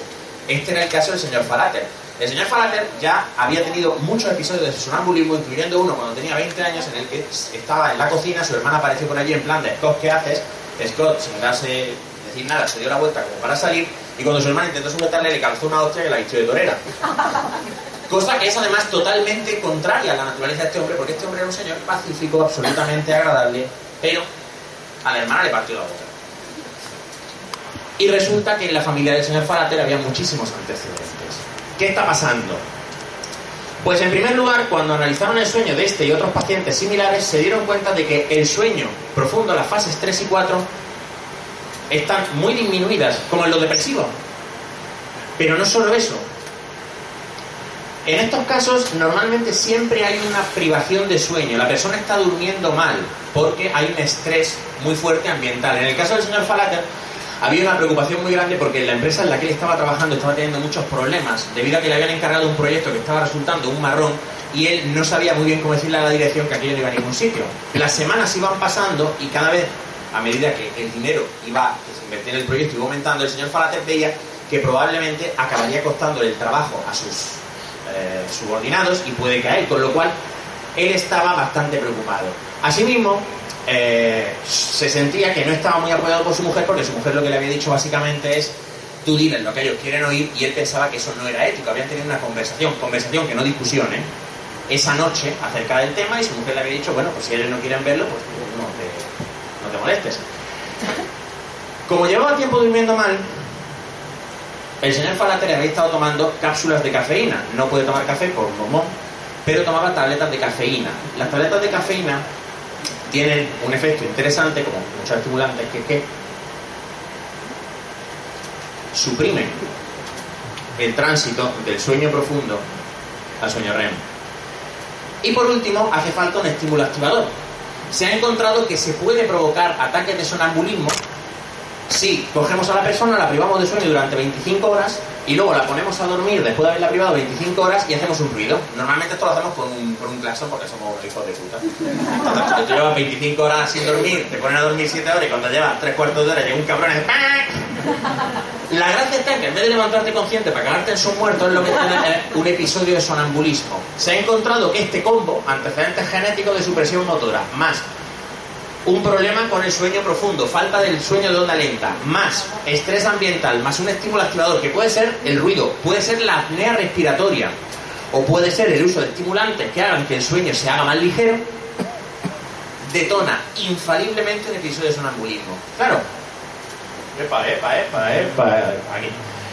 Este era el caso del señor Falater. El señor Falater ya había tenido muchos episodios de sonambulismo, incluyendo uno cuando tenía 20 años en el que estaba en la cocina, su hermana apareció por allí en plan de Scott, ¿qué haces? Scott, sin darse decir nada, se dio la vuelta como para salir y cuando su hermana intentó sujetarle le calzó una hostia que la vistió de torera. (laughs) Cosa que es además totalmente contraria a la naturaleza de este hombre, porque este hombre era un señor pacífico, absolutamente agradable, pero a la hermana le partió la boca. Y resulta que en la familia del señor Falater había muchísimos antecedentes. ¿Qué está pasando? Pues en primer lugar, cuando analizaron el sueño de este y otros pacientes similares, se dieron cuenta de que el sueño profundo, las fases 3 y 4, están muy disminuidas, como en los depresivos. Pero no solo eso, en estos casos normalmente siempre hay una privación de sueño. La persona está durmiendo mal porque hay un estrés muy fuerte ambiental. En el caso del señor Falater había una preocupación muy grande porque la empresa en la que él estaba trabajando estaba teniendo muchos problemas debido a que le habían encargado un proyecto que estaba resultando un marrón y él no sabía muy bien cómo decirle a la dirección que aquello no iba a ningún sitio. Las semanas iban pasando y cada vez, a medida que el dinero iba, que se invertía en el proyecto iba aumentando, el señor Falater veía que probablemente acabaría costándole el trabajo a sus eh, subordinados y puede caer, con lo cual él estaba bastante preocupado. Asimismo, eh, se sentía que no estaba muy apoyado por su mujer porque su mujer lo que le había dicho básicamente es tú diles lo que ellos quieren oír y él pensaba que eso no era ético, habían tenido una conversación, conversación que no discusión, ¿eh? esa noche acerca del tema y su mujer le había dicho, bueno, pues si ellos no quieren verlo, pues no te, no te molestes. (laughs) Como llevaba tiempo durmiendo mal, el señor Falater había estado tomando cápsulas de cafeína. No puede tomar café por mormón, pero tomaba tabletas de cafeína. Las tabletas de cafeína tienen un efecto interesante, como muchos estimulantes, que es que suprimen el tránsito del sueño profundo al sueño REM. Y por último, hace falta un estímulo activador. Se ha encontrado que se puede provocar ataques de sonambulismo si cogemos a la persona, la privamos de sueño durante 25 horas y luego la ponemos a dormir después de haberla privado 25 horas y hacemos un ruido. Normalmente esto lo hacemos con un, con un claxon porque somos hijos de puta. Si tú llevas 25 horas sin dormir, te ponen a dormir 7 horas y cuando llevas 3 cuartos de hora llega un cabrón y La gracia está que en vez de levantarte consciente para cagarte en son muertos es lo que tiene es un episodio de sonambulismo. Se ha encontrado que este combo, antecedentes genéticos de supresión motora, más un problema con el sueño profundo, falta del sueño de onda lenta, más estrés ambiental, más un estímulo activador que puede ser el ruido, puede ser la apnea respiratoria o puede ser el uso de estimulantes que hagan que el sueño se haga más ligero, detona infaliblemente un episodio de sonambulismo. Claro. Epa, epa, epa, epa, aquí.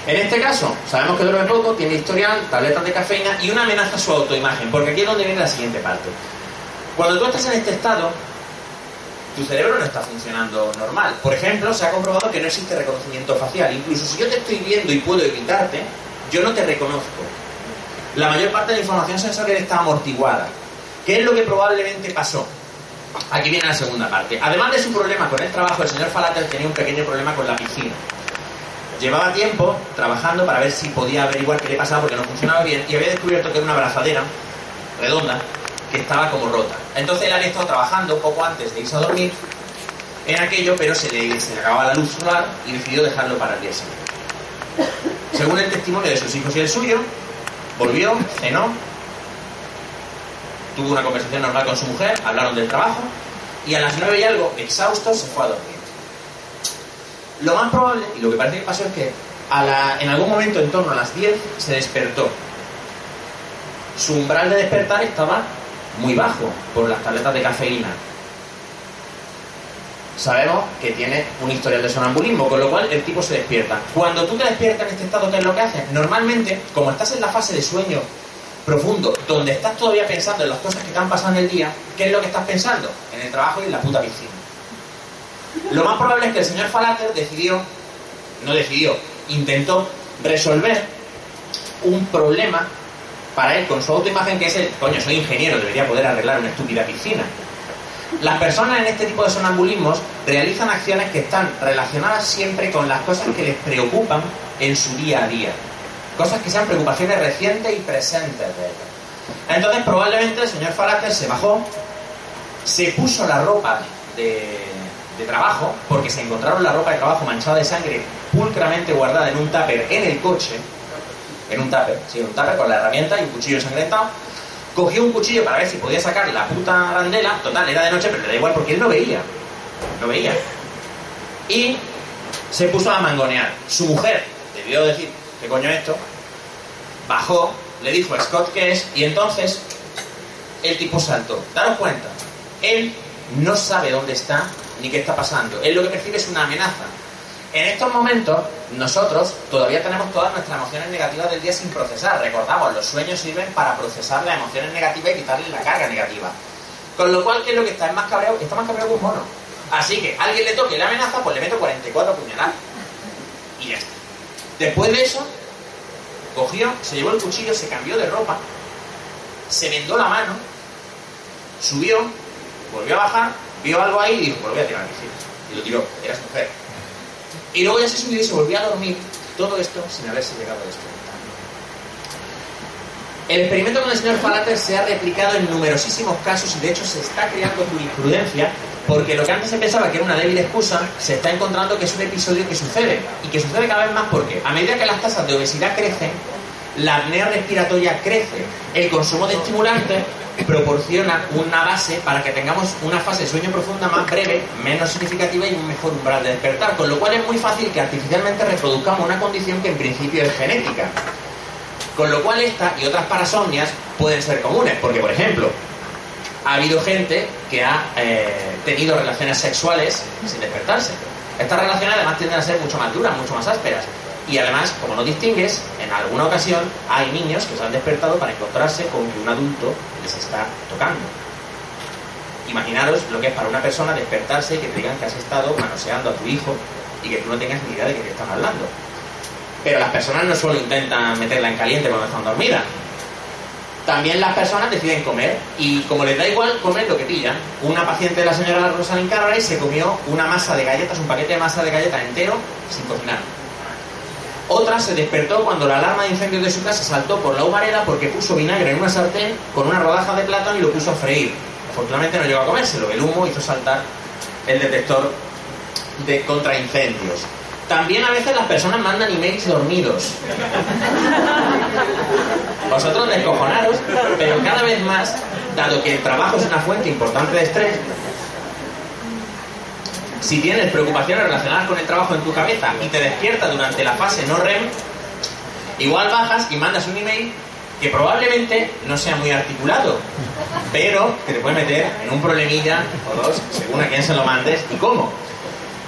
En este caso, sabemos que duerme poco, tiene historial, tabletas de cafeína y una amenaza a su autoimagen, porque aquí es donde viene la siguiente parte. Cuando tú estás en este estado, tu cerebro no está funcionando normal. Por ejemplo, se ha comprobado que no existe reconocimiento facial. Incluso si yo te estoy viendo y puedo evitarte, yo no te reconozco. La mayor parte de la información sensorial está amortiguada. ¿Qué es lo que probablemente pasó? Aquí viene la segunda parte. Además de su problema con el trabajo, el señor Falater tenía un pequeño problema con la piscina. Llevaba tiempo trabajando para ver si podía averiguar qué le pasaba porque no funcionaba bien y había descubierto que era una abrazadera redonda estaba como rota. Entonces él había estado trabajando poco antes de irse a dormir en aquello, pero se le, se acababa la luz solar y decidió dejarlo para el día siguiente. Según el testimonio de sus hijos y el suyo, volvió, cenó, tuvo una conversación normal con su mujer, hablaron del trabajo y a las nueve y algo, exhausto, se fue a dormir. Lo más probable, y lo que parece que pasó es que a la- en algún momento en torno a las 10 se despertó. Su umbral de despertar estaba muy bajo por las tabletas de cafeína. Sabemos que tiene un historial de sonambulismo, con lo cual el tipo se despierta. Cuando tú te despiertas en este estado, ¿qué es lo que haces? Normalmente, como estás en la fase de sueño profundo, donde estás todavía pensando en las cosas que te han pasado en el día, ¿qué es lo que estás pensando? En el trabajo y en la puta piscina. Lo más probable es que el señor Falater decidió, no decidió, intentó resolver un problema para él con su autoimagen que es el, coño, soy ingeniero, debería poder arreglar una estúpida piscina. Las personas en este tipo de sonambulismos realizan acciones que están relacionadas siempre con las cosas que les preocupan en su día a día. Cosas que sean preocupaciones recientes y presentes de ellos. Entonces probablemente el señor Falater se bajó, se puso la ropa de, de trabajo, porque se encontraron la ropa de trabajo manchada de sangre pulcramente guardada en un tupper en el coche, en un tupper, sí, un tupper con la herramienta y un cuchillo ensangrentado. Cogió un cuchillo para ver si podía sacar la puta arandela. Total, era de noche, pero le da igual porque él no veía. No veía. Y se puso a mangonear. Su mujer debió decir, ¿qué coño es esto? Bajó, le dijo a Scott qué es, y entonces el tipo saltó. Daros cuenta, él no sabe dónde está ni qué está pasando. Él lo que percibe es una amenaza. En estos momentos, nosotros todavía tenemos todas nuestras emociones negativas del día sin procesar. Recordamos, los sueños sirven para procesar las emociones negativas y quitarle la carga negativa. Con lo cual, ¿qué es lo que está? Es más cabreado, está más cabreado que un mono. Así que alguien le toque la amenaza, pues le meto 44 puñaladas. Y ya está. Después de eso, cogió, se llevó el cuchillo, se cambió de ropa, se vendó la mano, subió, volvió a bajar, vio algo ahí y dijo, pues lo voy a tirar a la piscina. Y lo tiró, era su mujer. Y luego ya se subió y se volvió a dormir. Todo esto sin haberse llegado a despertar. El experimento con el señor Falater se ha replicado en numerosísimos casos y de hecho se está creando jurisprudencia porque lo que antes se pensaba que era una débil excusa se está encontrando que es un episodio que sucede y que sucede cada vez más porque a medida que las tasas de obesidad crecen, la apnea respiratoria crece, el consumo de estimulantes proporciona una base para que tengamos una fase de sueño profunda más breve, menos significativa y un mejor umbral de despertar, con lo cual es muy fácil que artificialmente reproduzcamos una condición que en principio es genética. Con lo cual esta y otras parasomnias pueden ser comunes, porque por ejemplo, ha habido gente que ha eh, tenido relaciones sexuales sin despertarse. Estas relaciones además tienden a ser mucho más duras, mucho más ásperas. Y además, como no distingues, en alguna ocasión hay niños que se han despertado para encontrarse con que un adulto les está tocando. Imaginaros lo que es para una persona despertarse y que te digan que has estado manoseando a tu hijo y que tú no tengas ni idea de qué te están hablando. Pero las personas no solo intentan meterla en caliente cuando están dormidas. también las personas deciden comer y como les da igual comer lo que pillan. Una paciente de la señora Rosalind Cartwright se comió una masa de galletas, un paquete de masa de galletas entero sin cocinar. Otra se despertó cuando la alarma de incendio de su casa saltó por la humareda porque puso vinagre en una sartén con una rodaja de plátano y lo puso a freír. Afortunadamente no llegó a comérselo, el humo hizo saltar el detector de contraincendios. También a veces las personas mandan emails dormidos. Vosotros descojonaros, pero cada vez más, dado que el trabajo es una fuente importante de estrés, si tienes preocupaciones relacionadas con el trabajo en tu cabeza y te despiertas durante la fase no REM, igual bajas y mandas un email que probablemente no sea muy articulado, pero que te puede meter en un problemilla o dos, según a quién se lo mandes y cómo.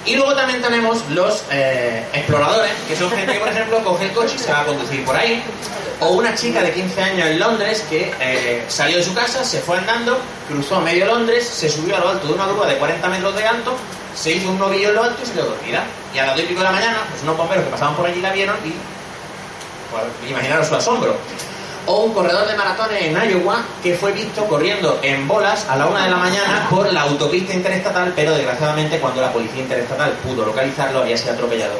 Y luego también tenemos los eh, exploradores, que son gente que, por ejemplo, coge el coche y se va a conducir por ahí. O una chica de 15 años en Londres que eh, salió de su casa, se fue andando, cruzó medio Londres, se subió a lo alto de una grúa de 40 metros de alto, se hizo un novillo alto y se quedó dormida. Y a las 2 y pico de la mañana, pues unos bomberos que pasaban por allí la vieron y, pues, imaginaros su asombro o un corredor de maratones en Iowa que fue visto corriendo en bolas a la una de la mañana por la autopista interestatal, pero desgraciadamente cuando la policía interestatal pudo localizarlo había sido atropellado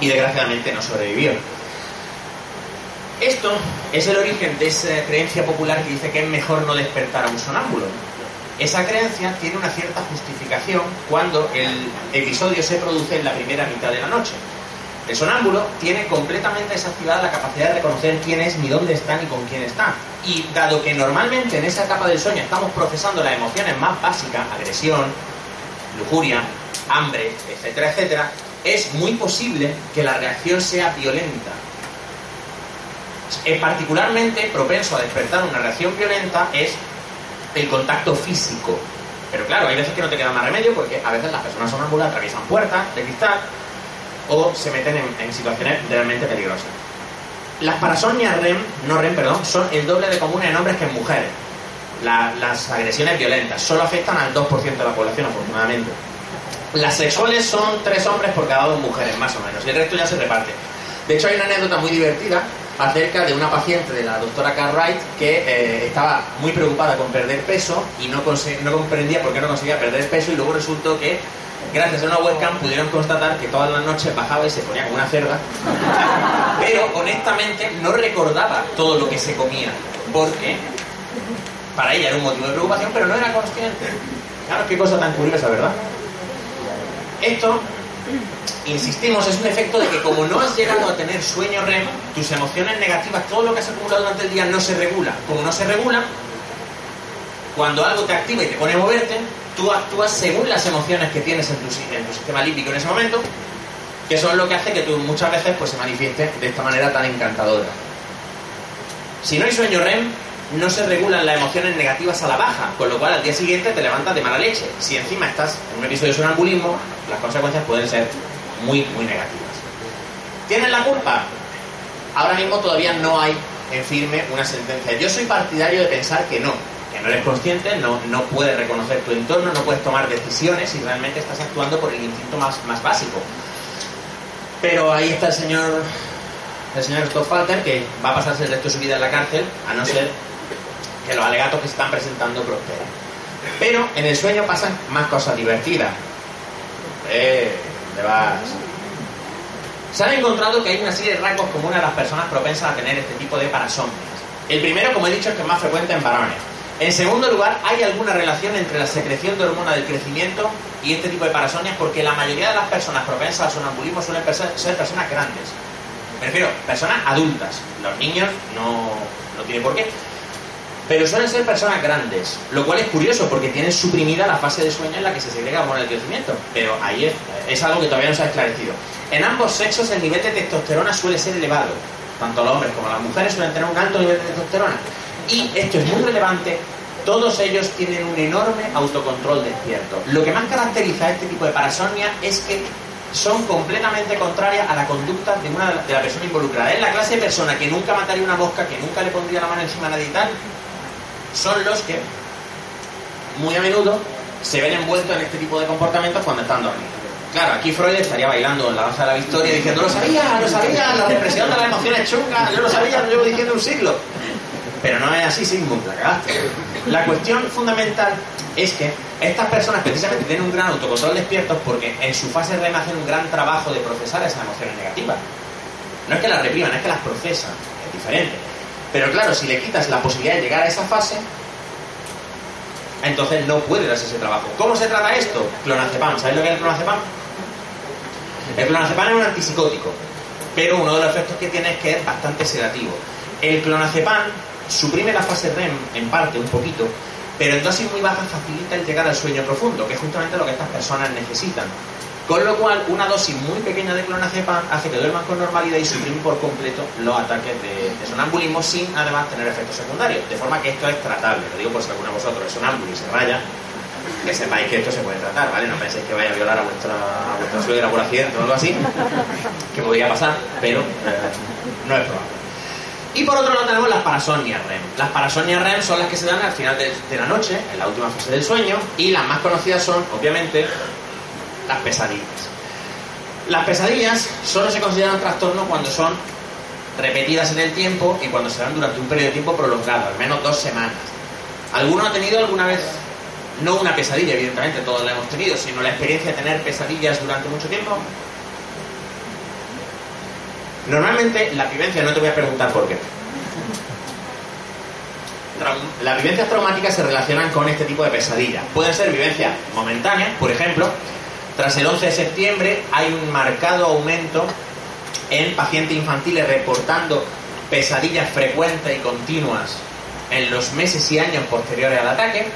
y desgraciadamente no sobrevivió. Esto es el origen de esa creencia popular que dice que es mejor no despertar a un sonámbulo. Esa creencia tiene una cierta justificación cuando el episodio se produce en la primera mitad de la noche. El sonámbulo tiene completamente desactivada la capacidad de reconocer quién es, ni dónde está, ni con quién está. Y dado que normalmente en esa etapa del sueño estamos procesando las emociones más básicas, agresión, lujuria, hambre, etcétera, etcétera, es muy posible que la reacción sea violenta. Es particularmente propenso a despertar una reacción violenta es el contacto físico. Pero claro, hay veces que no te queda más remedio porque a veces las personas sonámbulas atraviesan puertas de cristal o se meten en, situaciones realmente peligrosas. Las parasomnias REM, no REM, perdón, son el doble de comunes en hombres que en mujeres. las agresiones violentas solo afectan al 2% de la población, afortunadamente. Las sexuales son tres hombres por cada dos mujeres, más o menos, y el resto ya se reparte. De hecho, hay una anécdota muy divertida acerca de una paciente de la doctora Cartwright que eh, estaba muy preocupada con perder peso y no, no comprendía por qué no conseguía perder peso y luego resultó que gracias a una webcam pudieron constatar que todas las noches bajaba y se ponía como una cerda, pero honestamente no recordaba todo lo que se comía, porque para ella era un motivo de preocupación, pero no era consciente. Claro, qué cosa tan curiosa, ¿verdad? Esto, insistimos, es un efecto de que como no has llegado a tener sueño REM, tus emociones negativas, todo lo que has acumulado durante el día no se regula. Como no se regula, cuando algo te activa y te pone a moverte, tú actúas según las emociones que tienes en tu, sistema límbico en ese momento, que son lo que hace que tú muchas veces pues, se manifieste de esta manera tan encantadora. Si no hay sueño REM, no se regulan las emociones negativas a la baja, con lo cual al día siguiente te levantas de mala leche. Si encima estás en un episodio de sonambulismo, las consecuencias pueden ser muy, muy negativas. ¿Tienes la culpa? Ahora mismo todavía no hay en firme una sentencia. Yo soy partidario de pensar que no, no eres consciente, no, no puedes reconocer tu entorno, no puedes tomar decisiones y realmente estás actuando por el instinto más, más básico. Pero ahí está el señor el señor Stoffalter que va a pasarse el resto de su vida en la cárcel, a no ser que los alegatos que están presentando prosperen. Pero en el sueño pasan más cosas divertidas. Eh, ¿dónde vas? Se han encontrado que hay una serie de rasgos comunes a las personas propensas a tener este tipo de parasomnias. El primero, como he dicho, es que es más frecuente en varones. En segundo lugar, ¿hay alguna relación entre la secreción de hormona del crecimiento y este tipo de parasonias? Porque la mayoría de las personas propensas al sonambulismo suelen ser personas grandes. Me refiero, personas adultas. Los niños no, no tiene por qué. Pero suelen ser personas grandes, lo cual es curioso porque tienen suprimida la fase de sueño en la que se segrega hormona del crecimiento. Pero ahí es, algo que todavía no se ha esclarecido. En ambos sexos el nivel de testosterona suele ser elevado. Tanto los hombres como las mujeres suelen tener un alto nivel de testosterona. Y esto es muy relevante, todos ellos tienen un enorme autocontrol despierto. Lo que más caracteriza a este tipo de parasomnia es que son completamente contrarias a la conducta de, una, de la persona involucrada. Es la clase de persona que nunca mataría una mosca, que nunca le pondría la mano encima a nadie y tal, son los que muy a menudo se ven envueltos en este tipo de comportamientos cuando están dormidos. Claro, aquí Freud estaría bailando en la danza de la victoria diciendo, lo sabía, lo sabía, la (laughs) represión de las emociones chungas, yo lo sabía, lo llevo diciendo un siglo. Pero no es así, Sigmund, la cagaste. La cuestión fundamental es que estas personas precisamente tienen un gran autocontrol despiertos porque en su fase REM hacen un gran trabajo de procesar esas emociones negativas. No es que las repriman, es que las procesan. Es diferente. Pero claro, si le quitas la posibilidad de llegar a esa fase, entonces no puede darse ese trabajo. ¿Cómo se trata esto? Clonazepam. ¿Sabéis lo que es el clonazepam? El clonazepam es un antipsicótico, pero uno de los efectos que tiene es que es bastante sedativo. El clonazepam suprime la fase REM en parte, un poquito, pero en dosis muy bajas facilita el llegar al sueño profundo, que es justamente lo que estas personas necesitan. Con lo cual, una dosis muy pequeña de clonazepam hace que duerman con normalidad y suprime por completo los ataques de, sonambulismo sin además tener efectos secundarios. De forma que esto es tratable. Lo digo por si alguno de vosotros es sonámbulo y se raya, que sepáis que esto se puede tratar, ¿vale? No penséis que vaya a violar a vuestra, a vuestra suegra por accidente o algo así, (laughs) que podría pasar, pero eh, no es probable. Y por otro lado tenemos las parasomnias REM. Las parasomnias REM son las que se dan al final de la noche, en la última fase del sueño, y las más conocidas son, obviamente, las pesadillas. Las pesadillas solo se consideran trastorno cuando son repetidas en el tiempo y cuando se dan durante un periodo de tiempo prolongado, al menos dos semanas. ¿Alguno ha tenido alguna vez, no una pesadilla, evidentemente todos la hemos tenido, sino la experiencia de tener pesadillas durante mucho tiempo? Normalmente la vivencia, no te voy a preguntar por qué. Las vivencias traumáticas se relacionan con este tipo de pesadillas. Pueden ser vivencias momentáneas, por ejemplo, tras el 11 de septiembre hay un marcado aumento en pacientes infantiles reportando pesadillas frecuentes y continuas en los meses y años posteriores al ataque,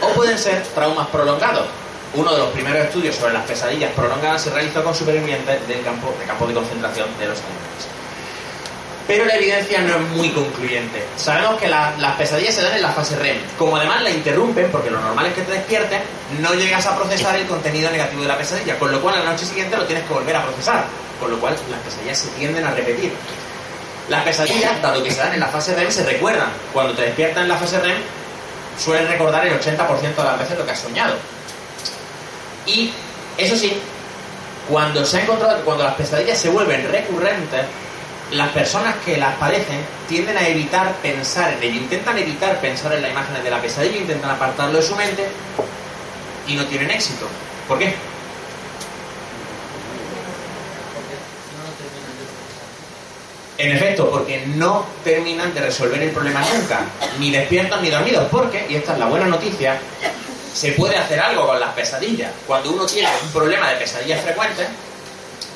o pueden ser traumas prolongados. Uno de los primeros estudios sobre las pesadillas prolongadas se realizó con supervivientes del campo de, campo de concentración de los alemanes. Pero la evidencia no es muy concluyente. Sabemos que la- las pesadillas se dan en la fase REM. Como además la interrumpen, porque lo normal es que te despiertes, no llegas a procesar el contenido negativo de la pesadilla, con lo cual a la noche siguiente lo tienes que volver a procesar. Con lo cual las pesadillas se tienden a repetir. Las pesadillas, dado que se dan en la fase REM, se recuerdan. Cuando te despiertas en la fase REM, suelen recordar el 80% de las veces lo que has soñado. Y eso sí, cuando se ha encontrado que cuando las pesadillas se vuelven recurrentes, las personas que las padecen tienden a evitar pensar en ello, intentan evitar pensar en las imágenes de la pesadilla, intentan apartarlo de su mente y no tienen éxito. ¿Por qué? En efecto, porque no terminan de resolver el problema nunca, ni despiertos ni dormidos, porque, y esta es la buena noticia, se puede hacer algo con las pesadillas. Cuando uno tiene un problema de pesadillas frecuentes,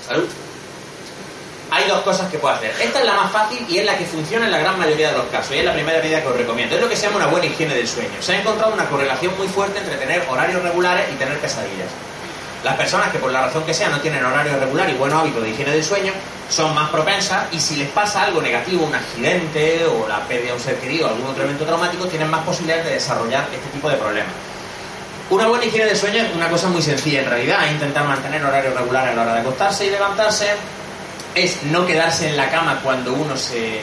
salud, hay dos cosas que puede hacer. Esta es la más fácil y es la que funciona en la gran mayoría de los casos. Y es la primera medida que os recomiendo. Es lo que se llama una buena higiene del sueño. Se ha encontrado una correlación muy fuerte entre tener horarios regulares y tener pesadillas. Las personas que por la razón que sea no tienen horario regular y buen hábito de higiene del sueño son más propensas y si les pasa algo negativo, un accidente o la pérdida de un ser querido o algún otro evento traumático, tienen más posibilidades de desarrollar este tipo de problemas. Una buena higiene del sueño es una cosa muy sencilla en realidad, intentar mantener horarios regulares a la hora de acostarse y levantarse, es no quedarse en la cama cuando uno se,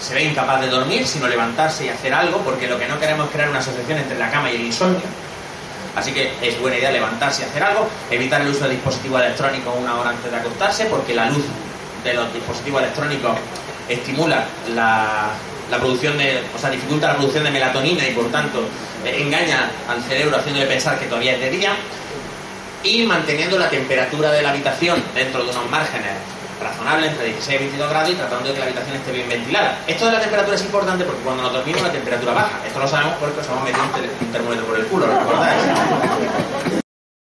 se ve incapaz de dormir, sino levantarse y hacer algo, porque lo que no queremos es crear una asociación entre la cama y el insomnio. Así que es buena idea levantarse y hacer algo, evitar el uso de dispositivos electrónicos una hora antes de acostarse, porque la luz de los dispositivos electrónicos estimula la, la producción de, o sea, dificulta la producción de melatonina y por tanto eh, engaña al cerebro haciéndole pensar que todavía es de día y manteniendo la temperatura de la habitación dentro de unos márgenes razonables entre 16 y 22 grados y tratando de que la habitación esté bien ventilada. Esto de la temperatura es importante porque cuando nos dormimos la temperatura baja. Esto lo sabemos porque os hemos metido un termómetro por el culo, ¿lo recordáis?